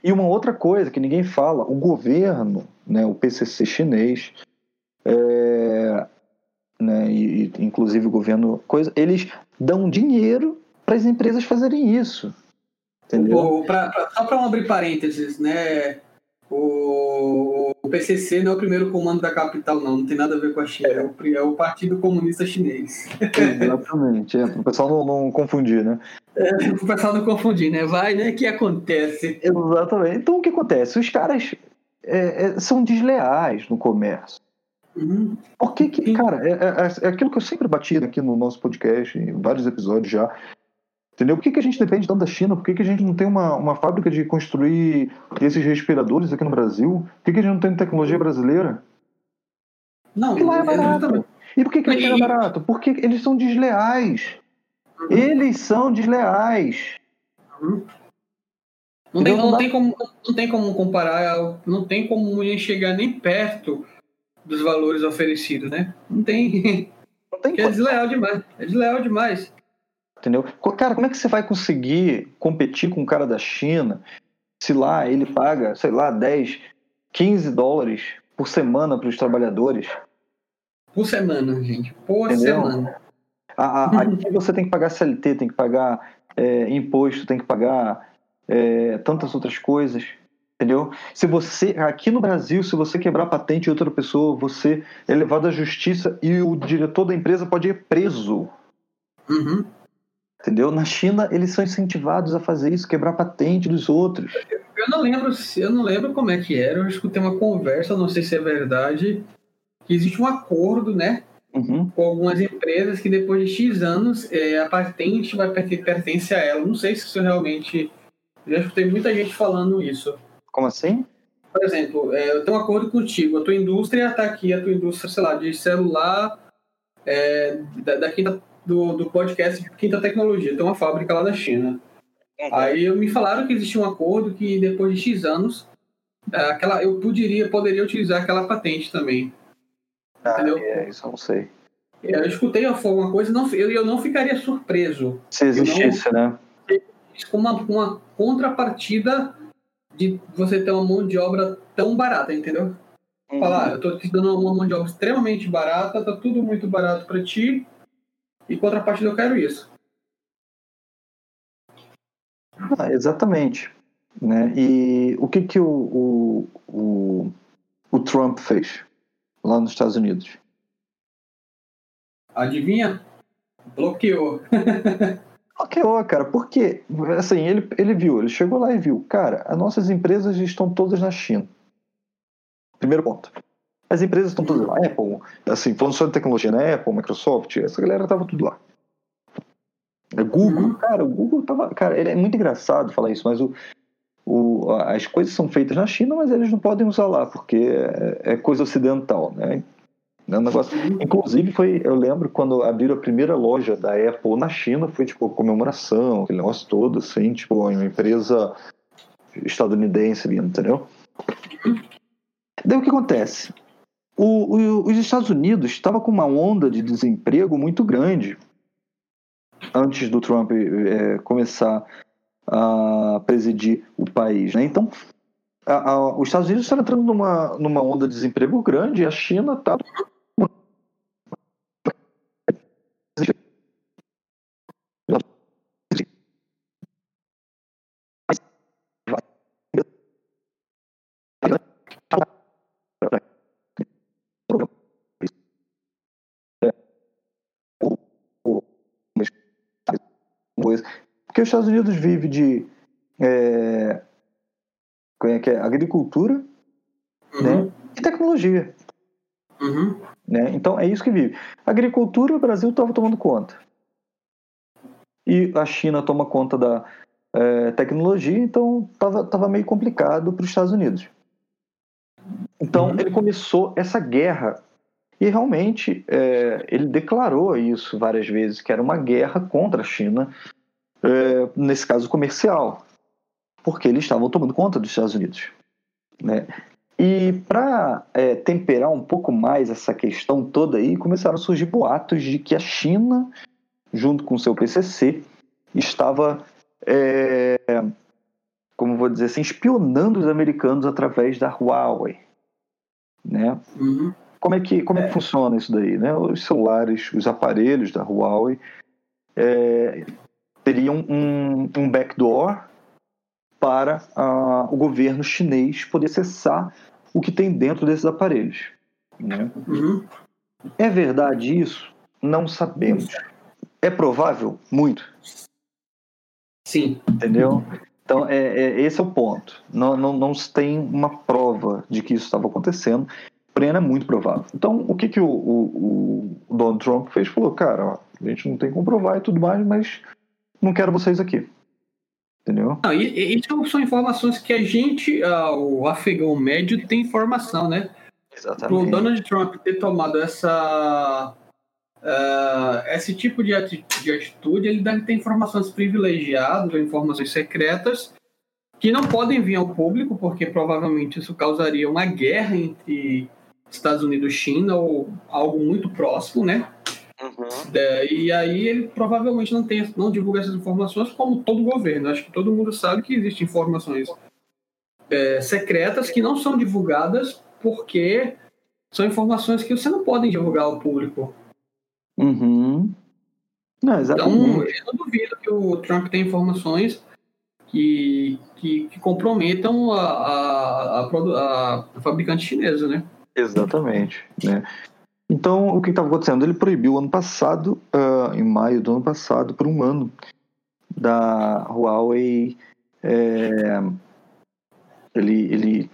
Speaker 1: E uma outra coisa que ninguém fala, o governo, né, o PCC chinês, é, né, e, inclusive o governo, coisa, eles dão dinheiro para as empresas fazerem isso. Entendeu?
Speaker 2: pra, pra, só para abrir parênteses, né? O, o PCC não é o primeiro comando da capital, não. Não tem nada a ver com a China. É o, é o Partido Comunista Chinês.
Speaker 1: Exatamente. É, para o pessoal não, não confundir, né?
Speaker 2: É, para o pessoal não confundir, né? Vai, né? que acontece?
Speaker 1: Exatamente. Então, o que acontece? Os caras é, é, são desleais no comércio. Uhum. Por que que, cara, é, é, é, aquilo que eu sempre bati aqui no nosso podcast, em vários episódios já, Entendeu? Por que, que a gente depende tanto da China? Por que, que a gente não tem uma, uma fábrica de construir esses respiradores aqui no Brasil? Por que, que a gente não tem tecnologia brasileira?
Speaker 2: Não, Porque
Speaker 1: lá é, é barato. E por que, que aqui é barato? Porque eles são desleais. Uhum. Eles são desleais.
Speaker 2: Uhum. Não, tem, não, tem como, não tem como comparar, não tem como chegar nem perto dos valores oferecidos, né? Não tem. Não tem é desleal demais. É desleal demais.
Speaker 1: Entendeu? Cara, como é que você vai conseguir competir com um cara da China se lá ele paga, sei lá, 10, 15 dólares por semana para os trabalhadores?
Speaker 2: Por semana, gente. Por Entendeu? semana.
Speaker 1: A, a, aqui você tem que pagar CLT, tem que pagar é, imposto, tem que pagar é, tantas outras coisas. Entendeu? Se você, aqui no Brasil, se você quebrar patente de outra pessoa, você é levado à justiça e o diretor da empresa pode ir preso.
Speaker 2: Uhum.
Speaker 1: Entendeu? Na China, eles são incentivados a fazer isso, quebrar patente dos outros.
Speaker 2: Eu não lembro, eu não lembro como é que era. Eu escutei uma conversa, não sei se é verdade, que existe um acordo, né,
Speaker 1: uhum.
Speaker 2: com algumas empresas que depois de X anos é, a patente vai pertencer a ela. Não sei se isso realmente. Já escutei muita gente falando isso.
Speaker 1: Como assim?
Speaker 2: Por exemplo, é, eu tenho um acordo contigo. A tua indústria está aqui, a tua indústria, sei lá, de celular é, da, da quinta do, do podcast Quinta Tecnologia. Tem uma fábrica lá da China. Uhum. Aí me falaram que existia um acordo que depois de X anos é, aquela, eu poderia, poderia utilizar aquela patente também.
Speaker 1: Ah, entendeu? É, isso eu não sei.
Speaker 2: É, eu escutei alguma coisa, não, eu, eu não ficaria surpreso.
Speaker 1: Se existisse, não, né?
Speaker 2: Com uma, uma contrapartida de você ter uma mão de obra tão barata, entendeu? Uhum. Falar, ah, eu tô te dando uma mão de obra extremamente barata, tá tudo muito barato para ti, e contrapartida eu quero isso.
Speaker 1: Ah, exatamente. Né? E o que, que o, o, o, o Trump fez lá nos Estados Unidos?
Speaker 2: Adivinha? Bloqueou.
Speaker 1: Bloqueou, cara, porque assim, ele, ele viu, ele chegou lá e viu, cara, as nossas empresas estão todas na China. Primeiro ponto. As empresas estão todas lá. Apple, assim, falando só de tecnologia, né? Apple, Microsoft, essa galera tava tudo lá. Google, uhum. cara, o Google tava. Cara, ele é muito engraçado falar isso, mas o, o, as coisas são feitas na China, mas eles não podem usar lá, porque é, é coisa ocidental, né? É um negócio. Inclusive, foi, eu lembro quando abriram a primeira loja da Apple na China, foi tipo comemoração, aquele negócio todo, assim, tipo, uma empresa estadunidense, entendeu? Uhum. Daí o que acontece? O, o, os Estados Unidos estavam com uma onda de desemprego muito grande. antes do Trump é, começar a presidir o país. Né? Então, a, a, os Estados Unidos estão entrando numa, numa onda de desemprego grande e a China está os Estados Unidos vive de é, é que é? agricultura uhum. né? e tecnologia.
Speaker 2: Uhum.
Speaker 1: Né? Então é isso que vive. Agricultura, o Brasil estava tomando conta. E a China toma conta da é, tecnologia, então estava tava meio complicado para os Estados Unidos. Então uhum. ele começou essa guerra. E realmente é, ele declarou isso várias vezes, que era uma guerra contra a China, é, nesse caso comercial, porque eles estavam tomando conta dos Estados Unidos. Né? E para é, temperar um pouco mais essa questão toda aí, começaram a surgir boatos de que a China, junto com o seu PCC, estava, é, como vou dizer assim, espionando os americanos através da Huawei. Né?
Speaker 2: Uhum.
Speaker 1: Como é que, como é. que é. funciona isso daí? Né? Os celulares, os aparelhos da Huawei teriam um, um backdoor para uh, o governo chinês poder acessar o que tem dentro desses aparelhos. Né?
Speaker 2: Uhum.
Speaker 1: É verdade isso? Não sabemos. É provável? Muito.
Speaker 2: Sim.
Speaker 1: Entendeu? Então, é, é, esse é o ponto. Não, não, não se tem uma prova de que isso estava acontecendo, porém é muito provável. Então, o que, que o, o, o Donald Trump fez? Falou, cara, ó, a gente não tem como provar e tudo mais, mas não quero vocês aqui. Entendeu?
Speaker 2: Não, e, isso são informações que a gente, o afegão médio, tem informação, né?
Speaker 1: Exatamente.
Speaker 2: O Donald Trump ter tomado essa, uh, esse tipo de atitude, ele deve ter informações privilegiadas ou informações secretas que não podem vir ao público, porque provavelmente isso causaria uma guerra entre Estados Unidos e China ou algo muito próximo, né?
Speaker 1: Uhum.
Speaker 2: É, e aí ele provavelmente não, tem, não divulga essas informações como todo governo. Acho que todo mundo sabe que existem informações é, secretas que não são divulgadas porque são informações que você não pode divulgar ao público.
Speaker 1: Uhum. Não, então,
Speaker 2: eu não duvido que o Trump tenha informações que, que, que comprometam a, a, a, a, fabricante chinesa, né?
Speaker 1: Exatamente. Né? Então, o que estava acontecendo? Ele proibiu ano passado, uh, em maio do ano passado, por um ano, da Huawei. É, ele, ele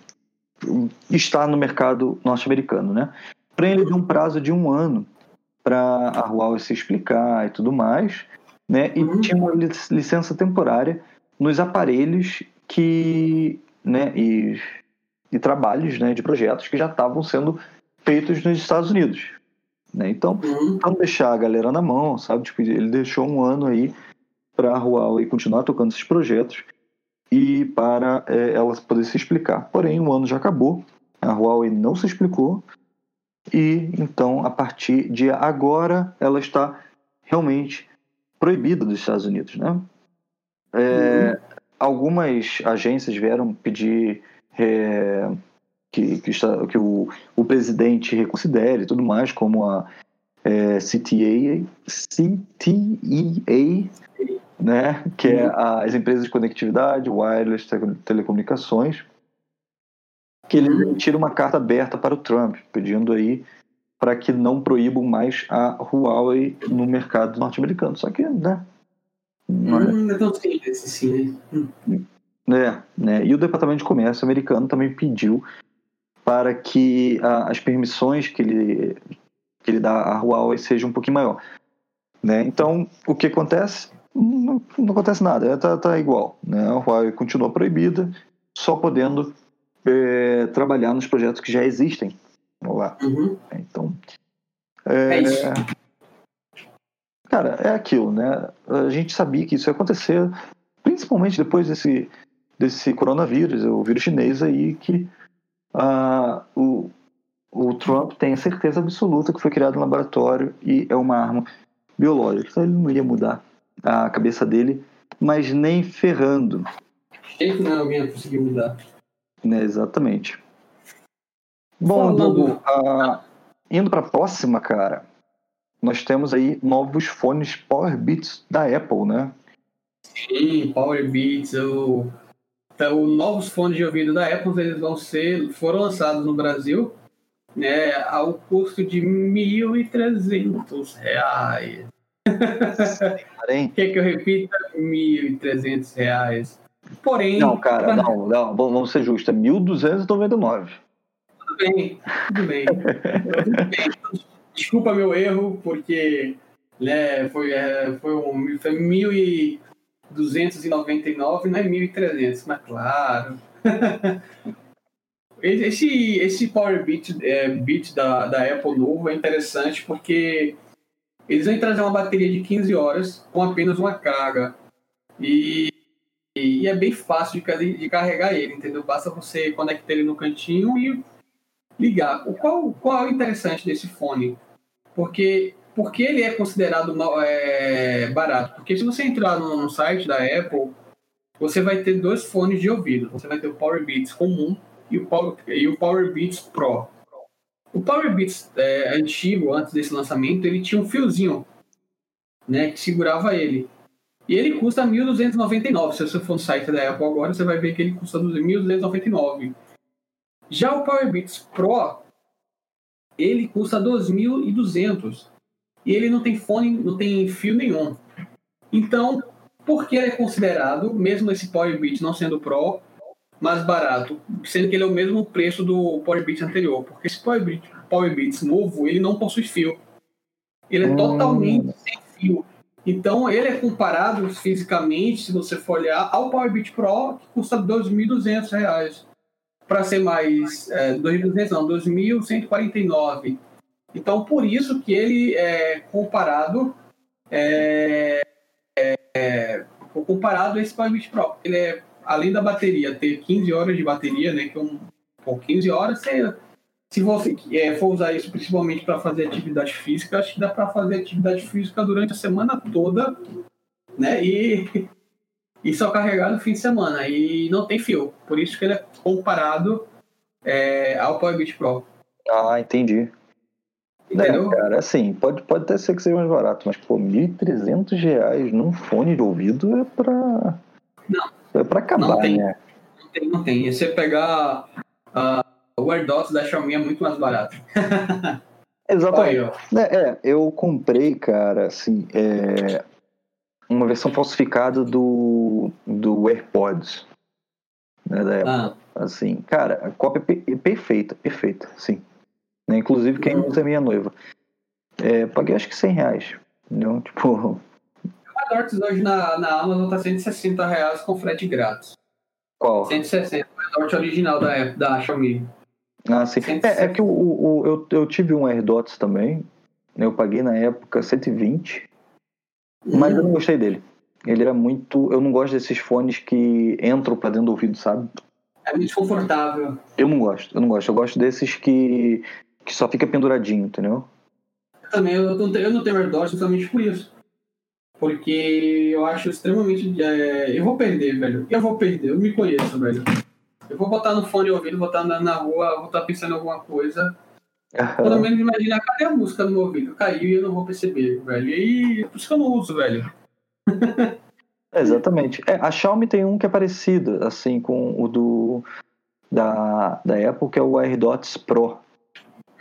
Speaker 1: está no mercado norte-americano, né? Porém, ele deu um prazo de um ano para a Huawei se explicar e tudo mais, né? E uhum. tinha uma licença temporária nos aparelhos que, né? E, e trabalhos, né? De projetos que já estavam sendo feitos nos Estados Unidos. Né? Então, uhum. não deixar a galera na mão, sabe? Tipo, ele deixou um ano aí para a Huawei continuar tocando esses projetos e para é, ela poder se explicar. Porém, o ano já acabou, a Huawei não se explicou e então, a partir de agora, ela está realmente proibida dos Estados Unidos, né? É, uhum. Algumas agências vieram pedir é, que, que, está, que o, o presidente reconsidere e tudo mais, como a é, CTA, CTEA, né, que é a, as empresas de conectividade, wireless, telecomunicações, que ele uhum. tira uma carta aberta para o Trump, pedindo aí para que não proíbam mais a Huawei no mercado norte-americano. Só que, né?
Speaker 2: Não é, hum, é tão simples assim,
Speaker 1: né? É, né? E o Departamento de Comércio americano também pediu para que a, as permissões que ele, que ele dá à Huawei sejam um pouquinho maior. Né? Então, o que acontece? Não, não acontece nada, está tá igual. Né? A Huawei continua proibida, só podendo é, trabalhar nos projetos que já existem lá.
Speaker 2: Uhum.
Speaker 1: Então, é, é. Cara, é aquilo, né? A gente sabia que isso ia acontecer, principalmente depois desse, desse coronavírus, o vírus chinês aí, que uh, o, o Trump tem a certeza absoluta que foi criado no laboratório e é uma arma biológica. Então ele não ia mudar a cabeça dele, mas nem ferrando.
Speaker 2: Jeito não, alguém conseguir mudar.
Speaker 1: Né, exatamente. Bom, Dudu, ah, indo para a próxima, cara, nós temos aí novos fones Power Beats da Apple, né?
Speaker 2: Sim, Power Beats, o, então, os novos fones de ouvido da Apple, eles vão ser, foram lançados no Brasil, né, ao custo de 1.300 reais.
Speaker 1: Porém,
Speaker 2: Quer que eu repita? 1.300 reais. Porém,
Speaker 1: não, cara, não, não, vamos ser justos, é 1.299.
Speaker 2: tudo bem, tudo bem. Tudo bem. Desculpa meu erro, porque né, foi, é, foi, um, foi 1.299, não é 1.300, mas claro. Esse, esse Power Beat, é, Beat da, da Apple novo é interessante porque eles vão trazer uma bateria de 15 horas com apenas uma carga. E, e é bem fácil de, de carregar ele, entendeu? Basta você conectar ele no cantinho e ligar. O qual, qual é o interessante desse fone? Porque, porque ele é considerado mal- é, barato? Porque se você entrar no, no site da Apple, você vai ter dois fones de ouvido. Você vai ter o Power Beats comum e o Power, e o Power Beats Pro. O Power Beats é, antigo, antes desse lançamento, ele tinha um fiozinho né, que segurava ele. E ele custa 1.299. Se você for no site da Apple agora, você vai ver que ele custa 1.299. Já o Power Beats Pro, ele custa 2.200. E ele não tem fone, não tem fio nenhum. Então, por que ele é considerado, mesmo esse Power Beats não sendo Pro, mais barato? Sendo que ele é o mesmo preço do Power Beats anterior. Porque esse Power Beats, Power Beats novo, ele não possui fio. Ele é
Speaker 1: Hum.
Speaker 2: totalmente sem fio. Então, ele é comparado fisicamente, se você for olhar, ao Power Beat Pro, que custa 2.200 reais. Para ser mais, é, 2.200 não, 2.149. Então, por isso que ele é comparado é, é, comparado a esse Pro. Ele é, além da bateria, ter 15 horas de bateria, né, que é um, pô, 15 horas, você, se você é, for usar isso principalmente para fazer atividade física, acho que dá para fazer atividade física durante a semana toda, né, e, e só carregar no fim de semana. E não tem fio, por isso que ele é comparado é, ao Power Beat Pro.
Speaker 1: Ah, entendi.
Speaker 2: Entendeu?
Speaker 1: Cara, assim, pode, pode até ser que seja mais barato, mas, pô, 1.300 reais num fone de ouvido é pra.
Speaker 2: Não.
Speaker 1: É pra acabar,
Speaker 2: Não tem.
Speaker 1: né?
Speaker 2: Não tem, não tem. E você pegar ah, o AirDots da Xiaomi é muito mais barato.
Speaker 1: Exatamente.
Speaker 2: aí.
Speaker 1: É, é, eu comprei, cara, assim, é, uma versão falsificada do, do AirPods. Né, da.
Speaker 2: Ah,
Speaker 1: Assim, cara, a cópia é pe- perfeita, perfeita, sim. Né, Inclusive quem
Speaker 2: Uhum.
Speaker 1: usa é minha noiva. É, paguei acho que 100 reais. Entendeu? Tipo,
Speaker 2: o AirDots hoje na, na Amazon tá 160 reais com frete grátis.
Speaker 1: qual?
Speaker 2: 160, o AirDot original da, Apple- da Xiaomi.
Speaker 1: Ah, sim. É, é que o, o- eu, eu tive um AirDots também. né, Eu paguei na época 120, mas eu não gostei dele. Ele era muito. Eu não gosto desses fones que entram pra dentro do ouvido, sabe?
Speaker 2: É muito desconfortável.
Speaker 1: Eu não gosto, eu não gosto. Eu gosto desses que, que só fica penduradinho, entendeu?
Speaker 2: Eu também, eu não tenho, eu não tenho AirDots justamente por isso. Porque eu acho extremamente. é, eu vou perder, velho. Eu vou perder, eu me conheço, velho. Eu vou botar no fone ouvido, vou estar andando na rua, vou estar pensando em alguma coisa. Pelo menos imaginar, cadê a música no meu ouvido? Caiu e eu não vou perceber, velho. E por isso que eu não uso, velho.
Speaker 1: Exatamente. É, a Xiaomi tem um que é parecido, assim, com o do da, da Apple, que é o AirDots Pro.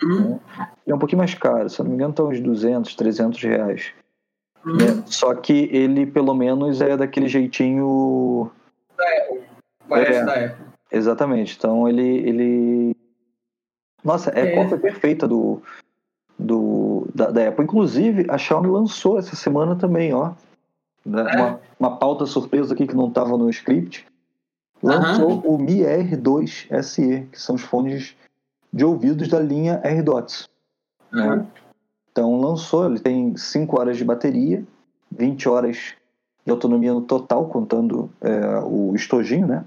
Speaker 2: Hum,
Speaker 1: É um pouquinho mais caro, se não me engano, tá uns 200, 300 reais.
Speaker 2: hum.
Speaker 1: né? Só que ele, pelo menos, é daquele jeitinho.
Speaker 2: Parece
Speaker 1: É.
Speaker 2: da Apple.
Speaker 1: Exatamente. Então ele. ele... Nossa, é,
Speaker 2: É.
Speaker 1: cópia perfeita do, do, da, da Apple. Inclusive, a Xiaomi lançou essa semana também, ó. né,
Speaker 2: É.
Speaker 1: Uma, uma pauta surpresa aqui que não estava no script. Lançou o Mi R2 SE, que são os fones de ouvidos da linha AirDots.
Speaker 2: Uhum.
Speaker 1: Então lançou, ele tem 5 horas de bateria, 20 horas de autonomia no total, contando é, o estojinho, né?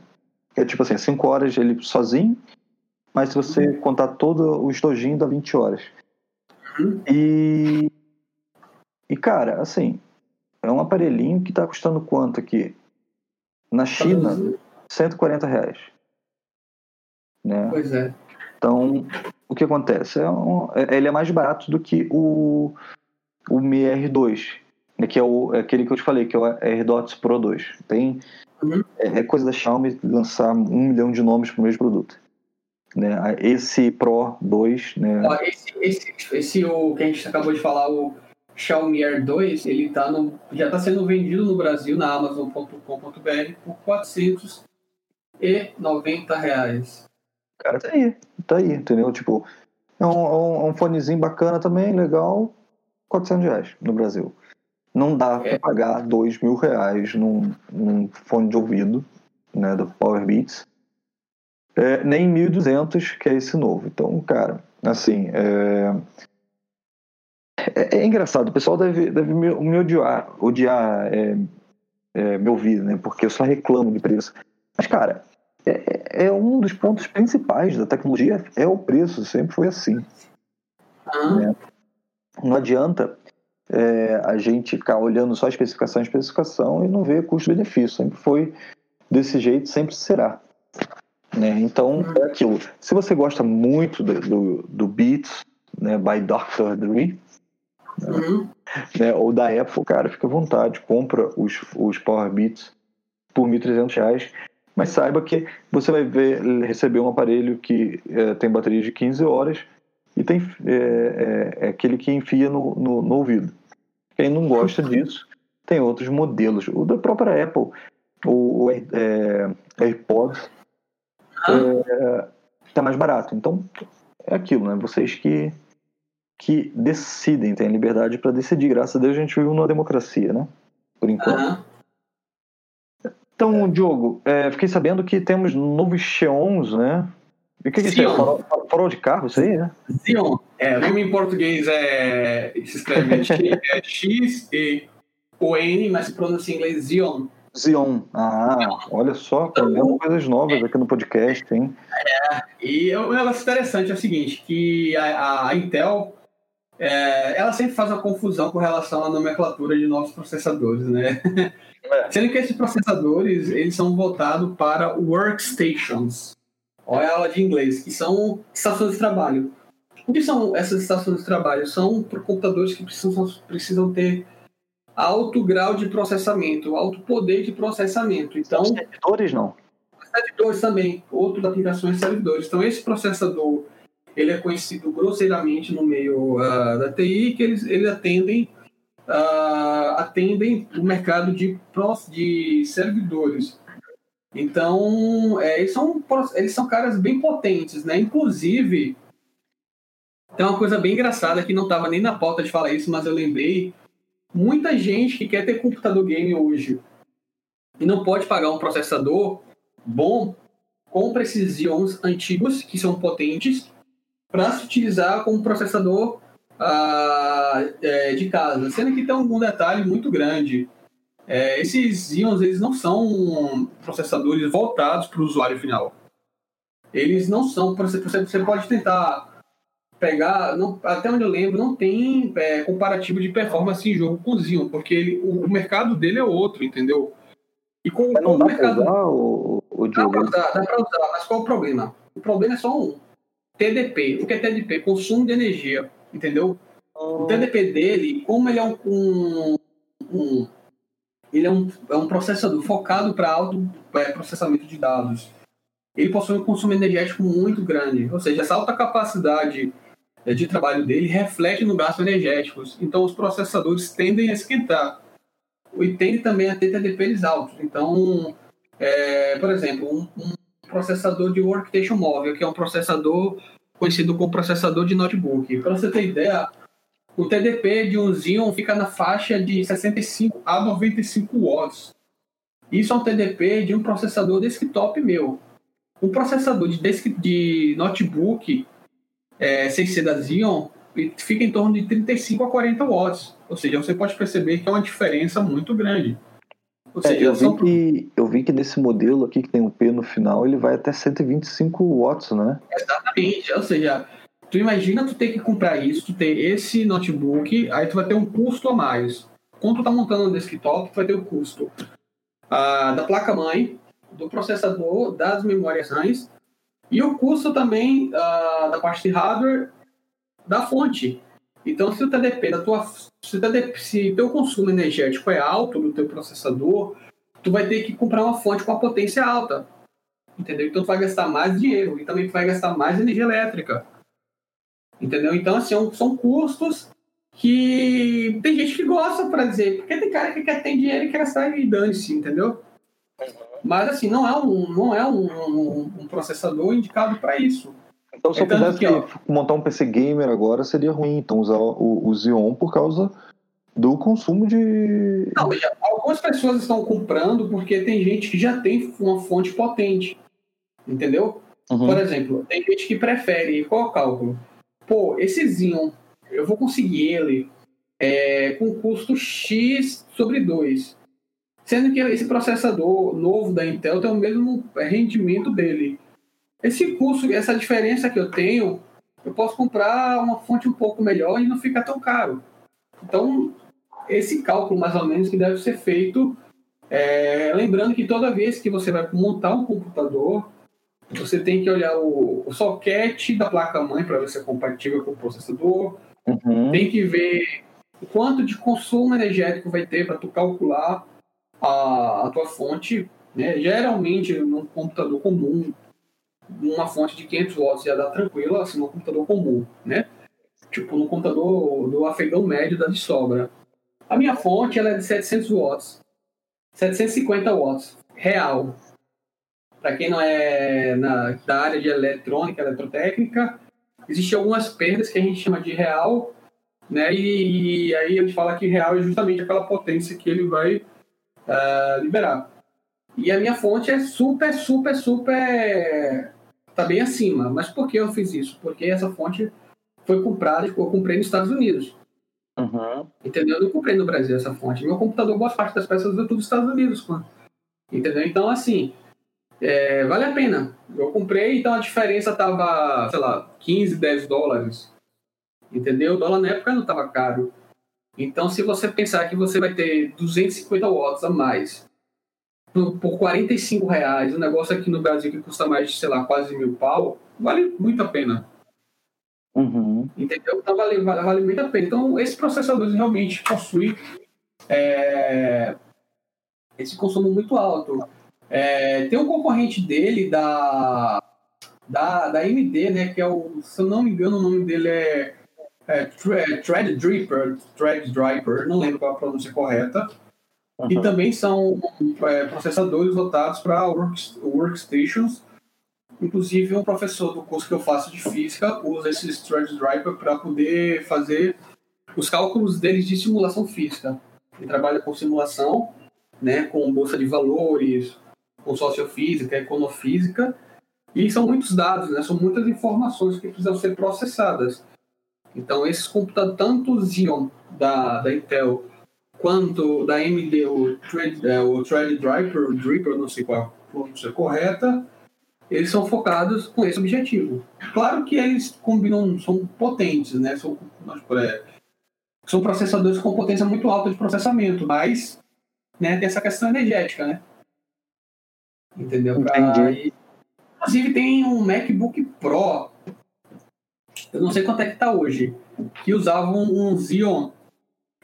Speaker 1: É tipo assim, 5 horas ele sozinho, mas se você contar todo o estojinho dá 20 horas.
Speaker 2: Uhum.
Speaker 1: E, e cara, assim, é um aparelhinho que está custando quanto aqui? Na China, 140 reais.
Speaker 2: Né? Pois é.
Speaker 1: Então, o que acontece? É um, é, ele é mais barato do que o, o Mi R2, né, que é, o, é aquele que eu te falei, que é o AirDots Pro 2. Tem, é, é, coisa da Xiaomi lançar um milhão de nomes para o mesmo produto. Né? Esse Pro 2, né?
Speaker 2: Ó, esse, esse, esse o que a gente acabou de falar, o Xiaomi Air 2, ele tá no, já está sendo vendido no Brasil na Amazon.com.br por 490 reais.
Speaker 1: Cara, tá aí, tá aí, entendeu? Tipo, é um, é um, é fonezinho bacana também, legal, 400 reais no Brasil. Não dá é. para pagar 2 mil reais num, num, fone de ouvido, né, do Power Beats. É, nem 1.200, que é esse novo. Então, cara, assim, é, é, é, engraçado, o pessoal deve, deve me, me odiar, odiar é, é, me ouvir, né? Porque eu só reclamo de preço. Mas, cara, é, é, um dos pontos principais da tecnologia, é o preço, sempre foi assim. Ah. Né? Não adianta é, a gente ficar olhando só especificação especificação e não ver custo-benefício. Sempre foi desse jeito, sempre será. Né? Então, é aquilo. Se você gosta muito do, do, do Beats, né, by Dr. Dre, Uhum. Né? Ou da Apple, cara, fica à vontade, compra os, os Power Beats por R$ 1.300, mas saiba que você vai ver, receber um aparelho que é, tem bateria de 15 horas e tem é, é, é aquele que enfia no, no, no, ouvido. Quem não gosta disso, tem outros modelos. O da própria Apple, o, o é, AirPods, está mais barato. Então, é aquilo, né? Vocês que que decidem, têm liberdade para decidir. Graças a Deus a gente vive numa democracia, né? Por enquanto. Uhum. Então, Diogo, é, fiquei sabendo que temos novos Xeons, né? E o que, que é isso? Farol, farol de carro, isso aí, né?
Speaker 2: Xeon. É, o nome em português é. Se escreve é X e O N, mas se pronuncia em inglês Xeon.
Speaker 1: Xeon. Ah, olha só, aprendendo coisas novas aqui no podcast, hein?
Speaker 2: É, e um negócio interessante é o seguinte, que a, a Intel é, ela sempre faz uma confusão com relação à nomenclatura de novos processadores, né? É. Sendo que esses processadores, eles são voltados para workstations. Olha a aula de inglês, que são estações de trabalho. O que são essas estações de trabalho? São computadores que precisam, precisam ter alto grau de processamento, alto poder de processamento. Então,
Speaker 1: servidores não.
Speaker 2: Servidores também, outras aplicações servidores. Então, esse processador ele é conhecido grosseiramente no meio uh, da TI, que eles, eles atendem, uh, atendem o mercado de, de servidores. Então, é, eles, são, eles são caras bem potentes, né? Inclusive, tem uma coisa bem engraçada que não estava nem na pauta de falar isso, mas eu lembrei. Muita gente que quer ter computador game hoje e não pode pagar um processador bom, compra esses Xeons antigos, que são potentes, para se utilizar como processador ah, é, de casa. Sendo que tem um detalhe muito grande. É, esses íons eles não são processadores voltados para o usuário final. Eles não são. Você, pode tentar pegar, não, até onde eu lembro, não tem é, comparativo de performance em jogo com o Xeon, porque ele, o, o, mercado dele é outro, entendeu?
Speaker 1: E com, mas não dá o mercado. Pra usar, o, o
Speaker 2: dá para usar, dá para usar, mas qual é o problema? O problema é só um. TDP. O que é TDP? Consumo de energia, entendeu? O TDP dele, como ele é um, um, um ele é um, é um processador focado para alto é, processamento de dados. Ele possui um consumo energético muito grande, ou seja, essa alta capacidade é, de trabalho dele reflete no gasto energético. Então, os processadores tendem a esquentar e tendem também a ter TDPs altos. Então, é, por exemplo, um, um processador de workstation móvel, que é um processador conhecido como processador de notebook. Para você ter ideia, o TDP de um Xeon fica na faixa de 65 a 95 watts. Isso é um TDP de um processador desktop meu. Um processador de, desk, de notebook é, sem ser da Xeon fica em torno de 35 a 40 watts. Ou seja, você pode perceber que é uma diferença muito grande.
Speaker 1: Ou seja, é, eu, vi que, eu vi que nesse modelo aqui que tem um P no final, ele vai até 125 watts, né?
Speaker 2: Exatamente. Ou seja, tu imagina tu ter que comprar isso, tu ter esse notebook, aí tu vai ter um custo a mais. quando tu tá montando um desktop, tu vai ter o custo ah, da placa-mãe, do processador, das memórias RAM e o custo também ah, da parte de hardware da fonte. Então, se o TDP da tua, se o TDP, se teu consumo energético é alto no teu processador, tu vai ter que comprar uma fonte com a potência alta. Entendeu? Então tu vai gastar mais dinheiro e também tu vai gastar mais energia elétrica. Entendeu? Então, assim, é são custos que tem gente que gosta, para dizer, porque tem cara que quer ter dinheiro e quer gastar e dane-se, entendeu? Mas, assim, não é um, não é um, um, um processador indicado para isso.
Speaker 1: Então, se eu pudesse que, montar um PC gamer agora, seria ruim então usar o, o Xeon por causa do consumo de.
Speaker 2: Não, algumas pessoas estão comprando porque tem gente que já tem uma fonte potente. Entendeu? Uhum. Por exemplo, tem gente que prefere. Qual é o cálculo? Pô, esse Xeon, eu vou conseguir ele é, com custo X sobre 2. Sendo que esse processador novo da Intel tem o mesmo rendimento dele. Esse custo, essa diferença que eu tenho, eu posso comprar uma fonte um pouco melhor e não fica tão caro. Então, esse cálculo mais ou menos que deve ser feito, é, lembrando que toda vez que você vai montar um computador, você tem que olhar o, o socket da placa-mãe para ver se é compatível com o processador, uhum. tem que ver o quanto de consumo energético vai ter para tu calcular a, a tua fonte. Né? Geralmente, num computador comum, uma fonte de 500 watts já dá tranquilo, assim, num computador comum, né? Tipo, no computador do afegão médio dá de sobra. A minha fonte ela é de 700 watts. 750 watts. Real. Para quem não é na, da área de eletrônica, eletrotécnica, existem algumas perdas que a gente chama de real, né? E, e aí a gente fala que real é justamente aquela potência que ele vai uh, liberar. E a minha fonte é super, super, super. Tá bem acima. Mas por que eu fiz isso? Porque essa fonte foi comprada, eu comprei nos Estados Unidos. Uhum. Entendeu? Eu não comprei no Brasil essa fonte. Meu computador, boa parte das peças é tudo dos Estados Unidos. Pô. Entendeu? Então, assim, é, vale a pena. Eu comprei, então a diferença tava, sei lá, 15, 10 dólares. Entendeu? O dólar na época não tava caro. Então, se você pensar que você vai ter 250 watts a mais por, por 45 reais, um negócio aqui no Brasil que custa mais de, sei lá, quase mil pau, vale muito a pena. Uhum. Entendeu? Então vale, vale, vale, muito a pena. Então, esses processadores realmente possuem é, esse consumo muito alto. É, tem um concorrente dele da, da, da AMD, né? Que é o, se eu não me engano, o nome dele é, é Threadripper, Threadripper, não lembro qual a pronúncia correta. Uhum. E também são é, processadores voltados para work, workstations Inclusive, um professor do curso que eu faço de física usa esse Threadripper para poder fazer os cálculos deles de simulação física. Ele trabalha com simulação, né, com bolsa de valores, com sociofísica, econofísica, e são muitos dados, né, são muitas informações que precisam ser processadas. Então, esses computadores, tanto o Xeon da, da Intel quanto da AMD, o, Thread, é, o Threadripper, o Dripper, não sei qual a pronúncia correta, eles são focados com esse objetivo. Claro que eles combinam, são potentes, né? São, é, são processadores com potência muito alta de processamento, mas né, tem essa questão energética, né? Entendeu? Pra, inclusive tem um MacBook Pro, eu não sei quanto é que tá hoje, que usava um, um Xeon.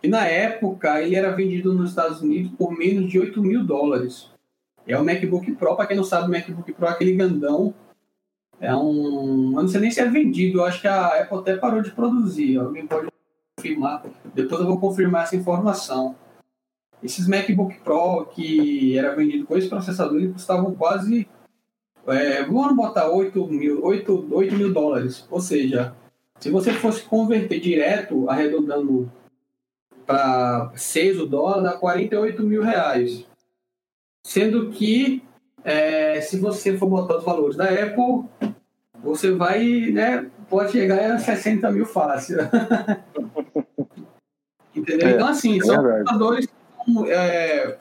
Speaker 2: E na época ele era vendido nos Estados Unidos por menos de 8 mil dólares. É o MacBook Pro, para quem não sabe, o MacBook Pro é aquele grandão. É um. Eu não sei nem se é vendido, eu acho que a Apple até parou de produzir. Alguém pode confirmar. Depois eu vou confirmar essa informação. Esses MacBook Pro que era vendido com esse processador, custavam quase. É, vamos botar 8 mil, 8, 8 mil dólares. Ou seja, se você fosse converter direto, arredondando para 6 o dólar, dá 48 mil reais. Sendo que, é, se você for botar os valores da Apple, você vai, né, pode chegar a 60 mil fácil. Entendeu? É, então, assim, é são processadores, é,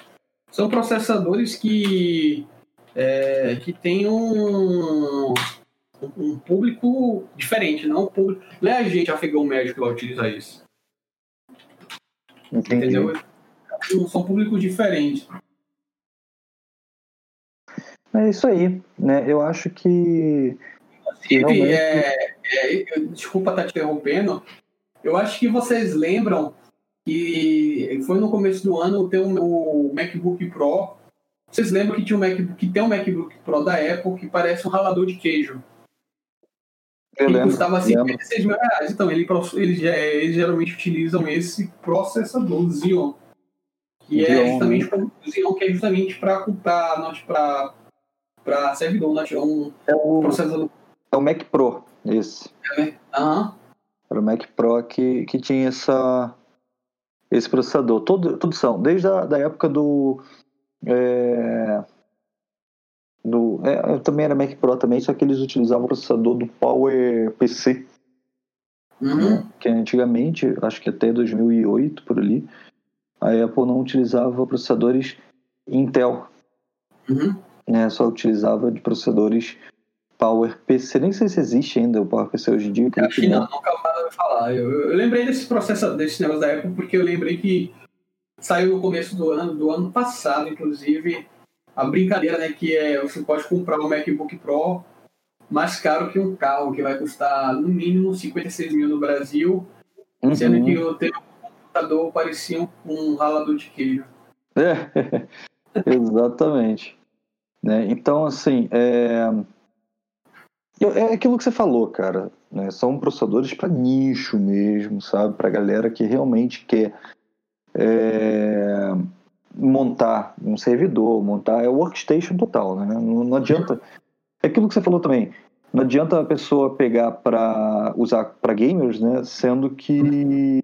Speaker 2: são processadores que, é, que têm um, um público diferente, não, um público, não é a gente, afegão médio, que vai utilizar isso. Entendi. Entendeu? são públicos diferentes.
Speaker 1: É isso aí, né? Eu acho que.
Speaker 2: Inclusive, é, é, desculpa estar te interrompendo. Eu acho que vocês lembram que foi no começo do ano ter o MacBook Pro. Vocês lembram que tinha um MacBook, que tem um MacBook Pro da Apple que parece um ralador de queijo.
Speaker 1: Eu
Speaker 2: custava 56 mil reais. Então, ele, eles, eles geralmente utilizam esse processador Xeon. Que é justamente né? Xeon, que é justamente para para para servidor, né? É um
Speaker 1: é o, processador. É o Mac Pro, esse.
Speaker 2: É, né?
Speaker 1: Era o Mac Pro que, que tinha essa, esse processador. Todo, tudo são, desde a da época do. É, do é, também era Mac Pro também, só que eles utilizavam o processador do Power PC.
Speaker 2: Uhum. Né,
Speaker 1: que antigamente, acho que até 2008 por ali, a Apple não utilizava processadores Intel.
Speaker 2: Uhum.
Speaker 1: Né, só utilizava de processadores PowerPC. Nem sei se existe ainda o PowerPC hoje em dia.
Speaker 2: Acho que não, nunca mais falar. Eu, eu, lembrei desse processo, desse negócio da Apple, porque eu lembrei que saiu no começo do ano, do ano passado, inclusive, a brincadeira, né, que é você pode comprar um MacBook Pro mais caro que um carro, que vai custar no mínimo 56 mil no Brasil, uhum. sendo que o teu computador parecia um ralador de queijo.
Speaker 1: É, exatamente. né? Então, assim, é... é aquilo que você falou, cara. Né? São processadores para nicho mesmo, sabe? Para galera que realmente quer é montar um servidor, montar é workstation total, né? Não, não adianta. É aquilo que você falou também. Não adianta a pessoa pegar para usar para gamers, né? Sendo que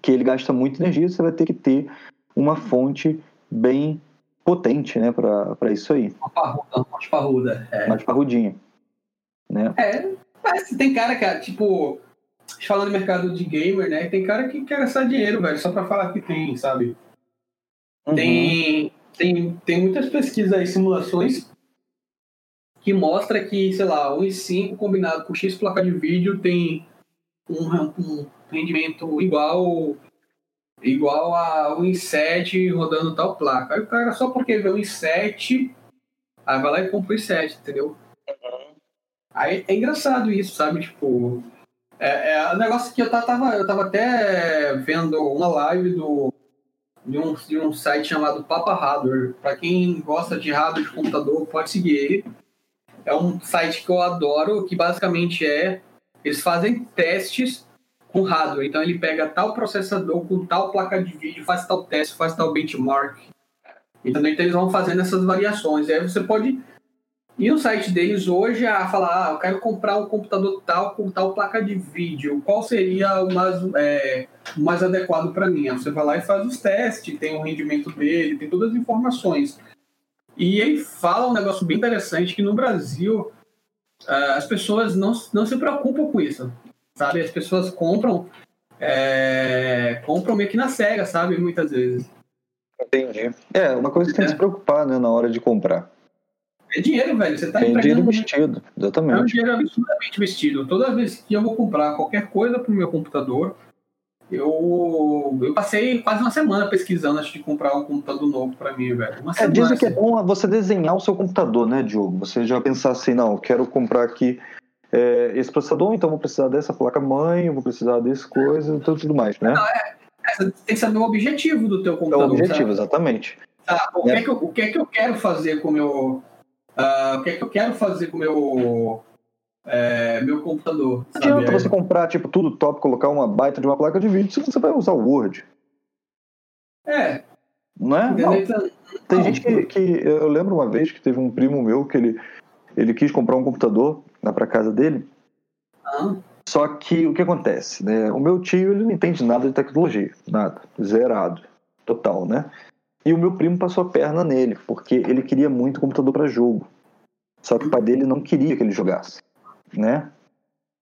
Speaker 1: que ele gasta muita energia, você vai ter que ter uma fonte bem potente, né, para isso aí.
Speaker 2: Uma parruda, mais parruda.
Speaker 1: É. Mais parrudinha. Né?
Speaker 2: É, mas tem cara que, tipo, falando do mercado de gamer, né, tem cara que quer gastar dinheiro, velho, só para falar que tem, sabe? Uhum. Tem, tem, tem muitas pesquisas e simulações que mostra que, sei lá, o i5 combinado com X placa de vídeo tem um, um rendimento igual igual a um i7 rodando tal placa. Aí o cara, só porque vê um i7, aí vai lá e compra o i7, entendeu? Uhum. Aí é engraçado isso, sabe? Tipo, é, é um negócio que eu tava, eu tava até vendo uma live do de um, de um site chamado Papa Hardware. Para quem gosta de hardware de computador, pode seguir ele. É um site que eu adoro, que basicamente é eles fazem testes com hardware. Então ele pega tal processador com tal placa de vídeo, faz tal teste, faz tal benchmark. Então, então eles vão fazendo essas variações. Aí você pode e o site deles hoje é a falar, ah, eu quero comprar um computador tal com tal placa de vídeo, qual seria o mais, é, o mais adequado para mim? Você vai lá e faz os testes, tem o rendimento dele, tem todas as informações. E ele fala um negócio bem interessante que no Brasil uh, as pessoas não, não se preocupam com isso, sabe? As pessoas compram é, compram meio que na cega, sabe? Muitas vezes.
Speaker 1: Entendi. É, uma coisa que tem que se preocupar, né, na hora de comprar.
Speaker 2: É dinheiro, velho. Você tá
Speaker 1: é dinheiro vestido, exatamente. É
Speaker 2: um dinheiro absurdamente vestido. Toda vez que eu vou comprar qualquer coisa pro meu computador, eu, eu passei quase uma semana pesquisando antes de comprar um computador novo para mim, velho. Uma
Speaker 1: é, dizem que é bom você desenhar o seu computador, né, Diogo? Você já pensar assim, não, eu quero comprar aqui é, esse processador, então vou precisar dessa placa-mãe, vou precisar desse coisa e tudo mais, né?
Speaker 2: Não, é, é, tem que saber o objetivo do teu computador.
Speaker 1: É o objetivo, sabe? exatamente.
Speaker 2: Tá, o, é. que é que eu, o que é que eu quero fazer com o meu uh, o que é que eu quero fazer com o meu, é, meu computador.
Speaker 1: Não adianta você comprar tipo, tudo top, colocar uma baita de uma placa de vídeo se você vai usar o Word.
Speaker 2: É.
Speaker 1: Não é? Não. Tem gente que, que. Eu lembro uma vez que teve um primo meu que ele, ele quis comprar um computador lá pra casa dele.
Speaker 2: Ah.
Speaker 1: Só que o que acontece, né? O meu tio ele não entende nada de tecnologia, nada, zerado, total, né? E o meu primo passou a perna nele, porque ele queria muito computador para jogo. Só que o pai dele não queria que ele jogasse, né?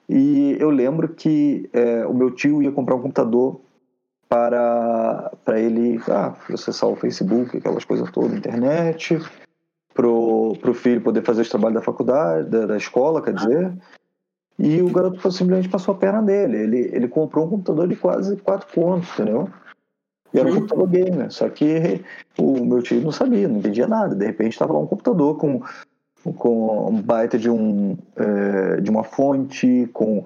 Speaker 1: E eu lembro que é, o meu tio ia comprar um computador para, para ele ah, acessar o Facebook, aquelas coisas todas, internet, pro, pro filho poder fazer os trabalhos da faculdade, da, da escola, quer dizer. E o garoto simplesmente passou a perna dele. Ele, ele comprou um computador de quase quatro contos, entendeu? Era um uhum. computador gamer, só que o meu tio não sabia, não entendia nada. De repente estava lá um computador com, com um baita de, um, é, de uma fonte, com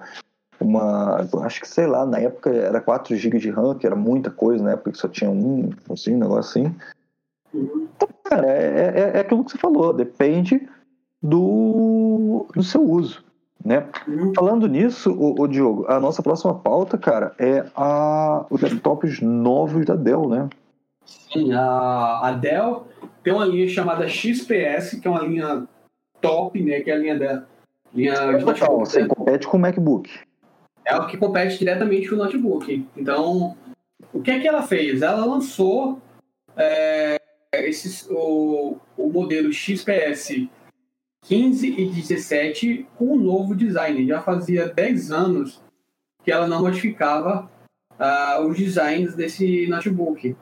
Speaker 1: uma. Acho que sei lá, na época era 4 GB de RAM, que era muita coisa, na época que só tinha um, assim, um negócio assim. Então, cara, é, é, é aquilo que você falou, depende do, do seu uso. Né? Uhum. Falando nisso, o, Diogo, a nossa próxima pauta, cara, é a, os desktops novos da Dell, né?
Speaker 2: Sim, a, a Dell tem uma linha chamada XPS, que é uma linha top, né? Que é a linha da linha
Speaker 1: de notebook. Você compete com o MacBook.
Speaker 2: É o que compete diretamente com o notebook. Então, o que é que ela fez? Ela lançou é, esses, o, o modelo XPS 15 e 17 com um novo design. Já fazia 10 anos que ela não modificava uh, os designs desse notebook.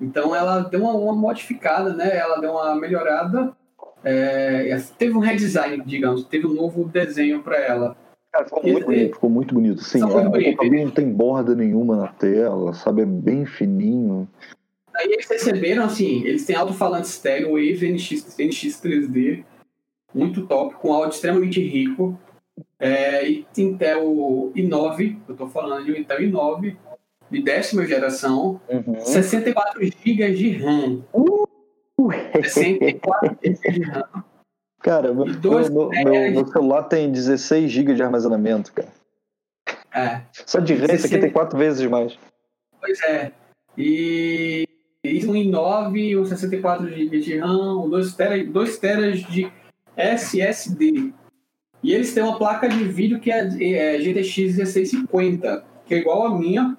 Speaker 2: Então ela deu uma, uma modificada, né? Ela deu uma melhorada. É, teve um redesign, digamos, teve um novo desenho para ela.
Speaker 1: Cara, ficou, muito bonito, ficou muito bonito. Sim, é, muito bonito. não tem borda nenhuma na tela, sabe? É bem fininho.
Speaker 2: Aí eles receberam, assim, eles têm alto-falante estéreo Wave NX, NX 3D, muito top, com áudio extremamente rico. É, Intel i9, eu estou falando de um Intel i9 de décima geração, uhum. 64 GB de RAM. Uh! 64 GB de RAM.
Speaker 1: Cara, meu, meu, meu, meu, celular tem 16 GB de armazenamento, cara.
Speaker 2: É.
Speaker 1: Só de RAM, 16... esse aqui tem quatro vezes mais.
Speaker 2: Pois é. E, e um i9, um 64 GB de RAM, 2 teras, 2 teras de SSD. E eles têm uma placa de vídeo que é, é GTX 1650, que é igual a minha,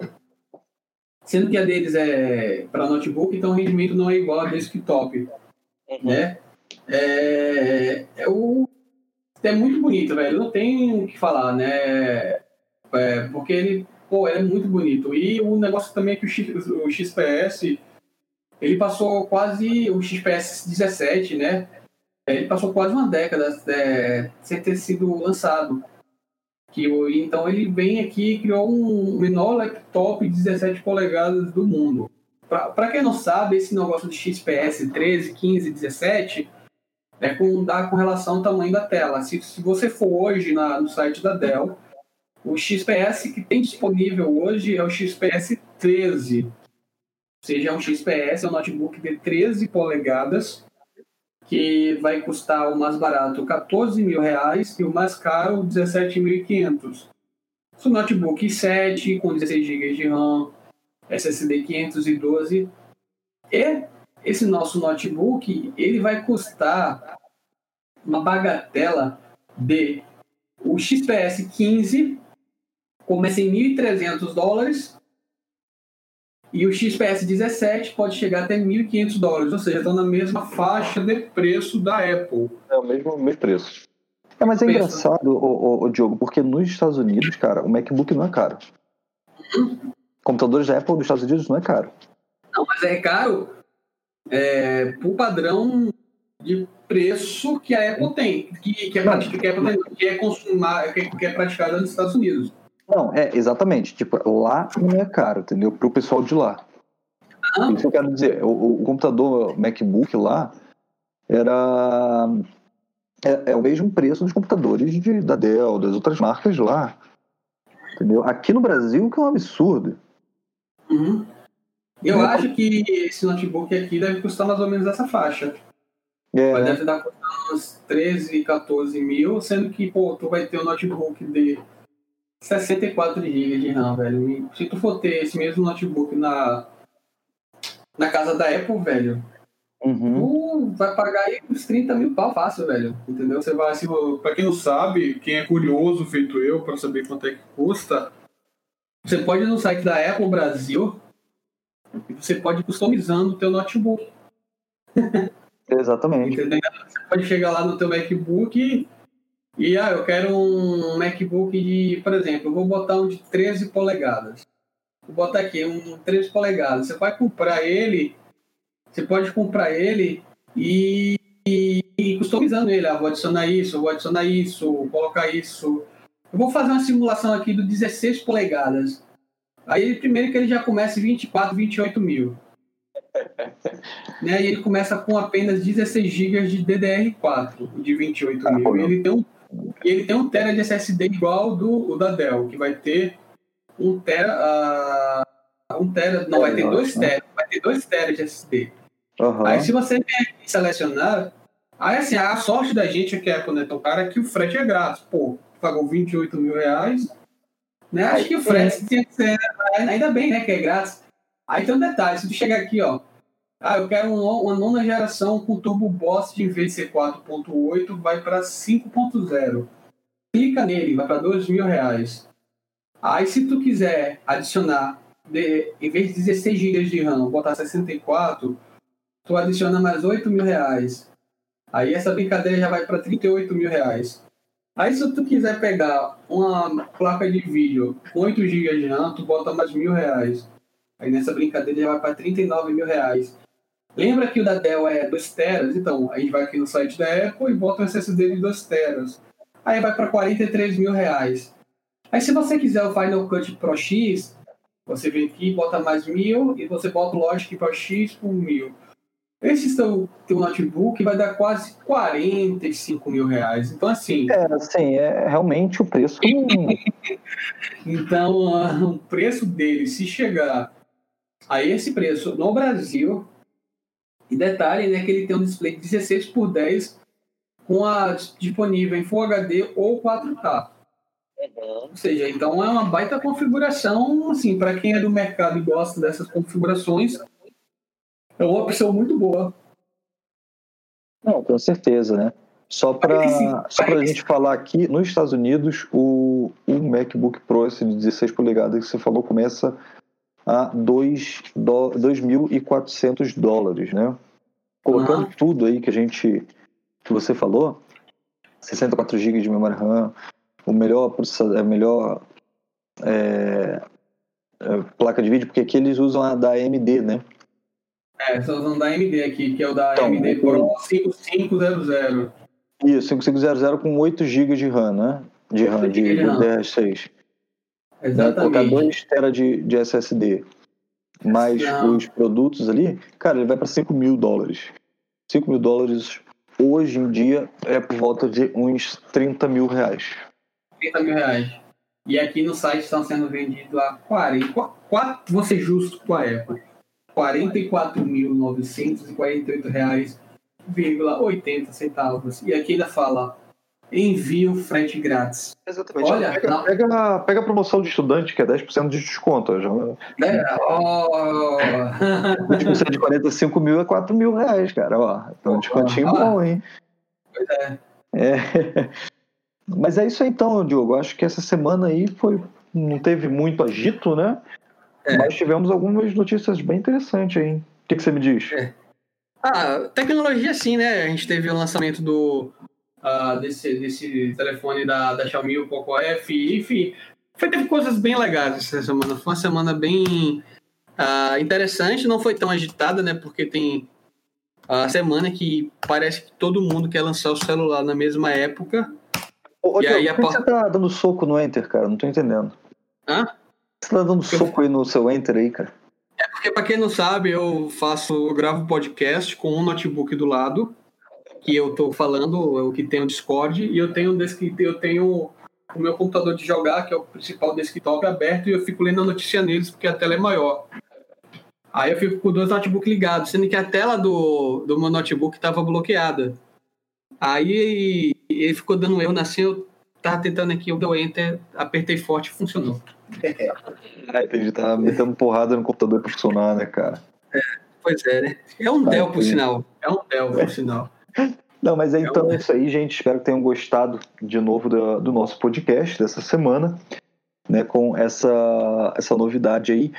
Speaker 2: sendo que a deles é para notebook, então o rendimento não é igual a desktop, uhum. né? É, é, o, é muito bonito, velho. Não tem o que falar, né? É, porque ele, pô, é muito bonito. E o negócio também é que o, X, o XPS, ele passou quase o XPS 17, né? Ele passou quase uma década é, sem ter sido lançado. Que, então ele vem aqui e criou um menor laptop de 17 polegadas do mundo. Para quem não sabe, esse negócio de XPS 13, 15, 17 é com, dá com relação ao tamanho da tela. Se, se você for hoje na, no site da Dell, o XPS que tem disponível hoje é o XPS 13. Ou seja, é um XPS, é um notebook de 13 polegadas, que vai custar o mais barato 14 mil reais e o mais caro 17.500. O notebook 7 com 16 GB de RAM, SSD 512 e esse nosso notebook ele vai custar uma bagatela de o XPS 15 começa em 1.300 dólares e o XPS 17 pode chegar até 1.500 dólares, ou seja, estão na mesma faixa de preço da Apple.
Speaker 1: É o mesmo, mesmo preço. É, mas é Pensa. engraçado, o, o, o, Diogo, porque nos Estados Unidos, cara, o MacBook não é caro. Hum? Computadores da Apple dos Estados Unidos não é caro.
Speaker 2: Não, mas é caro é, por padrão de preço que a Apple tem, que, que, é, praticado, que, é, que, é, consumar, que, que é praticada nos Estados Unidos.
Speaker 1: Não, é, exatamente. Tipo, lá não é caro, entendeu? Para o pessoal de lá. Ah. Isso que eu quero dizer. O, o computador MacBook lá era. É, é, o mesmo preço dos computadores de, da Dell, das outras marcas lá. Entendeu? Aqui no Brasil, que é um absurdo.
Speaker 2: Uhum. Eu é. acho que esse notebook aqui deve custar mais ou menos essa faixa. É. Vai deve dar uns 13, 14 mil, sendo que, pô, tu vai ter um notebook de 64 GB de RAM, velho. E se tu for ter esse mesmo notebook na, na casa da Apple, velho, uhum. tu vai pagar aí uns 30 mil pau fácil, velho. Entendeu? Você vai, se, pra quem não sabe, quem é curioso, feito eu, para saber quanto é que custa, você pode ir no site da Apple Brasil e você pode ir customizando o teu notebook.
Speaker 1: Exatamente.
Speaker 2: Entendeu? Você pode chegar lá no teu MacBook e ah, eu quero um MacBook de, por exemplo, eu vou botar um de 13 polegadas. Vou botar aqui um 13 polegadas. Você vai comprar ele, você pode comprar ele e, e, e customizando ele. Ah, vou adicionar isso, vou adicionar isso, colocar isso. Eu vou fazer uma simulação aqui do 16 polegadas. Aí primeiro que ele já começa em 24, 28 mil. né? E ele começa com apenas 16 GB de DDR4, de 28 ah, mil. E ele tem um, ele tem um tera de SSD igual do o da Dell, que vai ter um tera, uh, um tera, não, vai ter dois tera, vai ter dois tera de SSD. Uhum. Aí se você selecionar, aí assim, a sorte da gente que é quando é tão caro é que o frete é grátis. Pô, pagou 28 mil reais, né? Acho que o frete tinha que ser, ainda bem, né, que é grátis. Aí tem um detalhe, se tu chegar aqui, ó, ah, eu quero uma nona geração com turbo boss de em vez de ser 4.8, vai para 5.0. Clica nele, vai para 2 mil reais. Aí se tu quiser adicionar, de, em vez de 16 GB de RAM, botar 64, tu adiciona mais 8 mil reais. Aí essa brincadeira já vai para 38 mil reais. Aí se tu quiser pegar uma placa de vídeo com 8 GB de RAM, tu bota mais mil reais. Aí nessa brincadeira já vai para 39 mil reais. Lembra que o da Dell é 2 teras? Então, a gente vai aqui no site da Apple e bota um SSD de 2 teras. Aí vai para 43 mil reais. Aí se você quiser o Final Cut Pro X, você vem aqui, bota mais mil e você bota o Logic Pro X por mil. Esse seu teu notebook vai dar quase 45 mil reais. Então, assim.
Speaker 1: É, assim, é realmente o preço.
Speaker 2: então, uh, o preço dele, se chegar a esse preço no Brasil, e detalhe, né, que ele tem um display de 16 por 10 com a disponível em Full HD ou 4K. Uhum. Ou seja, então é uma baita configuração, assim, para quem é do mercado e gosta dessas configurações, é uma opção muito boa.
Speaker 1: Não, com certeza, né? Só para só a gente falar aqui, nos Estados Unidos, o, o MacBook Pro esse de 16 polegadas que você falou começa a 2.400 dólares, né? Colocando tudo aí que a gente que você falou, 64 GB de memória RAM, o melhor processador, a melhor é, é, placa de vídeo, porque aqui eles usam a da AMD, né?
Speaker 2: É, estão usando da AMD aqui, que é o da então, AMD Pro 5500.
Speaker 1: Isso, 5500 com 8 GB de RAM, né? De RAM, de, de DR6. Exatamente. Colocar 2 TB de, de SSD. Mais Não. os produtos ali, cara, ele vai para 5 mil dólares. 5 mil dólares hoje em dia é por volta de uns 30 mil reais.
Speaker 2: 30 mil reais. E aqui no site estão sendo vendidos a 40. 4, vou ser justo com a Apple. R$ 44.948,80 centavos. E aqui ainda fala envio frete grátis.
Speaker 1: Exatamente. Olha, pega, pega, pega, a promoção de estudante, que é 10% de desconto. Já... É, oh. 20% de 45 mil é 4 mil reais, cara. Ó, então, um descontinho bom, hein? Pois é. é. Mas é isso aí então, Diogo. Acho que essa semana aí foi. Não teve muito agito, né? É. Mas tivemos algumas notícias bem interessantes aí. O que, que você me diz? É.
Speaker 2: Ah, tecnologia sim, né? A gente teve o lançamento do uh, desse, desse telefone da, da Xiaomi, o Poco F, enfim. Foi, teve coisas bem legais essa semana. Foi uma semana bem uh, interessante, não foi tão agitada, né? Porque tem a semana que parece que todo mundo quer lançar o celular na mesma época.
Speaker 1: Ô, e aí, por que você tá dando soco no Enter, cara? Não tô entendendo.
Speaker 2: Hã?
Speaker 1: Você tá dando soco aí no seu Enter aí, cara?
Speaker 2: É porque, pra quem não sabe, eu faço, eu gravo podcast com um notebook do lado que eu estou falando, o que tem o Discord, e eu tenho, eu tenho o meu computador de jogar, que é o principal desktop, aberto, e eu fico lendo a notícia neles, porque a tela é maior. Aí eu fico com dois notebooks ligados, sendo que a tela do, do meu notebook estava bloqueada. Aí ele ficou dando erro, assim, eu tava tentando aqui, eu dei enter, apertei forte e funcionou.
Speaker 1: É, entendi, tava metendo porrada no computador para funcionar, né, cara?
Speaker 2: É, pois é, né? É um Dell, por sinal. É um Dell, por sinal.
Speaker 1: Não, mas é então é isso aí, gente. Espero que tenham gostado de novo do, do nosso podcast dessa semana, né? Com essa, essa novidade aí.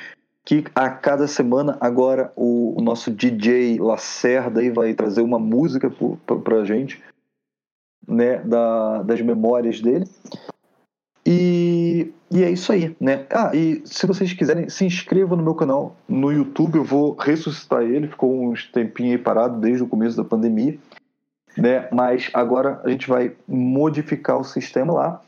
Speaker 1: Que a cada semana agora o, nosso DJ Lacerda aí vai trazer uma música para pra gente, né? Da, das memórias dele. E, e é isso aí, né? Ah, e se vocês quiserem, se inscrevam no meu canal no YouTube, eu vou ressuscitar ele, ficou uns tempinho aí parado desde o começo da pandemia né? Mas agora a gente vai modificar o sistema lá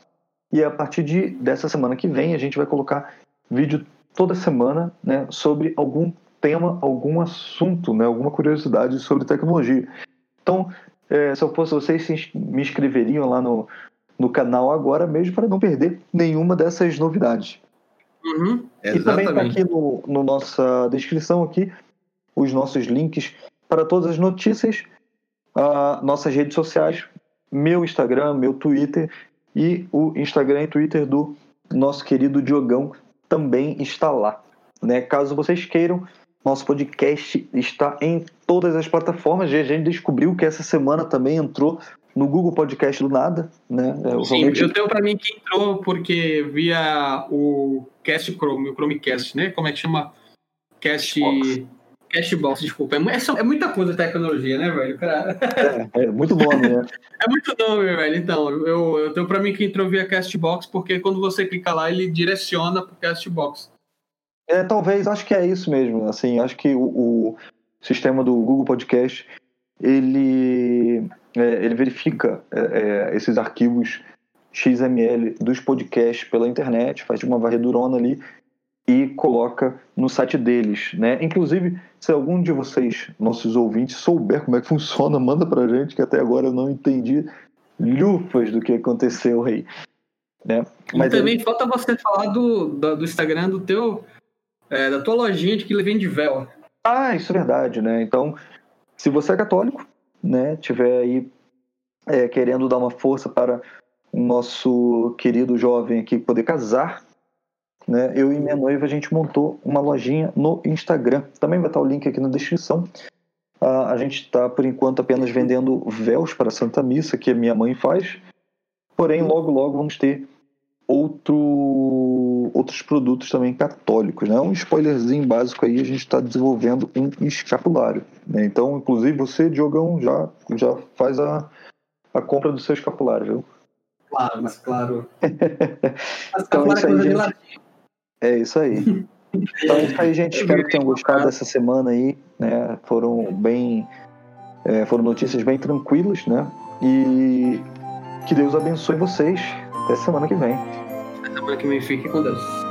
Speaker 1: e a partir de dessa semana que vem a gente vai colocar vídeo toda semana né, sobre algum tema, algum assunto, né, alguma curiosidade sobre tecnologia. Então, é, se eu fosse vocês, me inscreveriam lá no, no canal agora mesmo para não perder nenhuma dessas novidades.
Speaker 2: Uhum,
Speaker 1: e também está aqui no, no nossa descrição aqui os nossos links para todas as notícias, uh, nossas redes sociais, meu Instagram, meu Twitter e o Instagram e Twitter do nosso querido Diogão também está lá. Né? Caso vocês queiram, nosso podcast está em todas as plataformas. a gente descobriu que essa semana também entrou no Google Podcast do nada, né?
Speaker 2: É, Sim, eu tenho para mim que entrou porque via o Cast Chrome, o Chromecast, né? Como é que chama? Cast Cashbox, desculpa. É, é, muita coisa tecnologia, né, velho? Cara...
Speaker 1: É, é muito nome, né?
Speaker 2: é muito nome, velho. Então, eu, eu tenho para mim que entrou via Castbox porque quando você clica lá, ele direciona pro Castbox.
Speaker 1: É, talvez, acho que é isso mesmo. Assim, acho que o, o sistema do Google Podcast ele, é, ele verifica é, é esses arquivos XML dos podcasts pela internet, faz uma varredurona ali e coloca no site deles, né? Inclusive, se algum de vocês, nossos ouvintes, souber como é que funciona, manda pra gente, que até agora eu não entendi lufas do que aconteceu aí. Né?
Speaker 2: Mas e também ele... falta você falar do, do, do Instagram do teu, é, da tua lojinha de que ele vende vela.
Speaker 1: Ah, isso é verdade, né? Então, se você é católico, né, tiver aí é, querendo dar uma força para o nosso querido jovem aqui poder casar, né, eu e minha noiva a gente montou uma lojinha no Instagram. Também vai estar o link aqui na descrição. Uh, a gente está, por enquanto, apenas vendendo véus para a Santa Missa, que a minha mãe faz. Porém, logo, logo vamos ter outro, outros produtos também católicos. Né? Um spoilerzinho básico aí, a gente está desenvolvendo um escapulário. Né? Então, inclusive, você, Diogão, já, já faz a, a compra do seu escapulário, viu?
Speaker 2: Claro, mas claro.
Speaker 1: então, é isso aí, gente. É isso aí. Então é isso aí, gente. Espero que tenham gostado dessa semana aí. Né? Foram bem. É, foram notícias bem tranquilas, né? E que Deus abençoe vocês. Até semana que vem.
Speaker 2: Até semana que vem. Fique com Deus.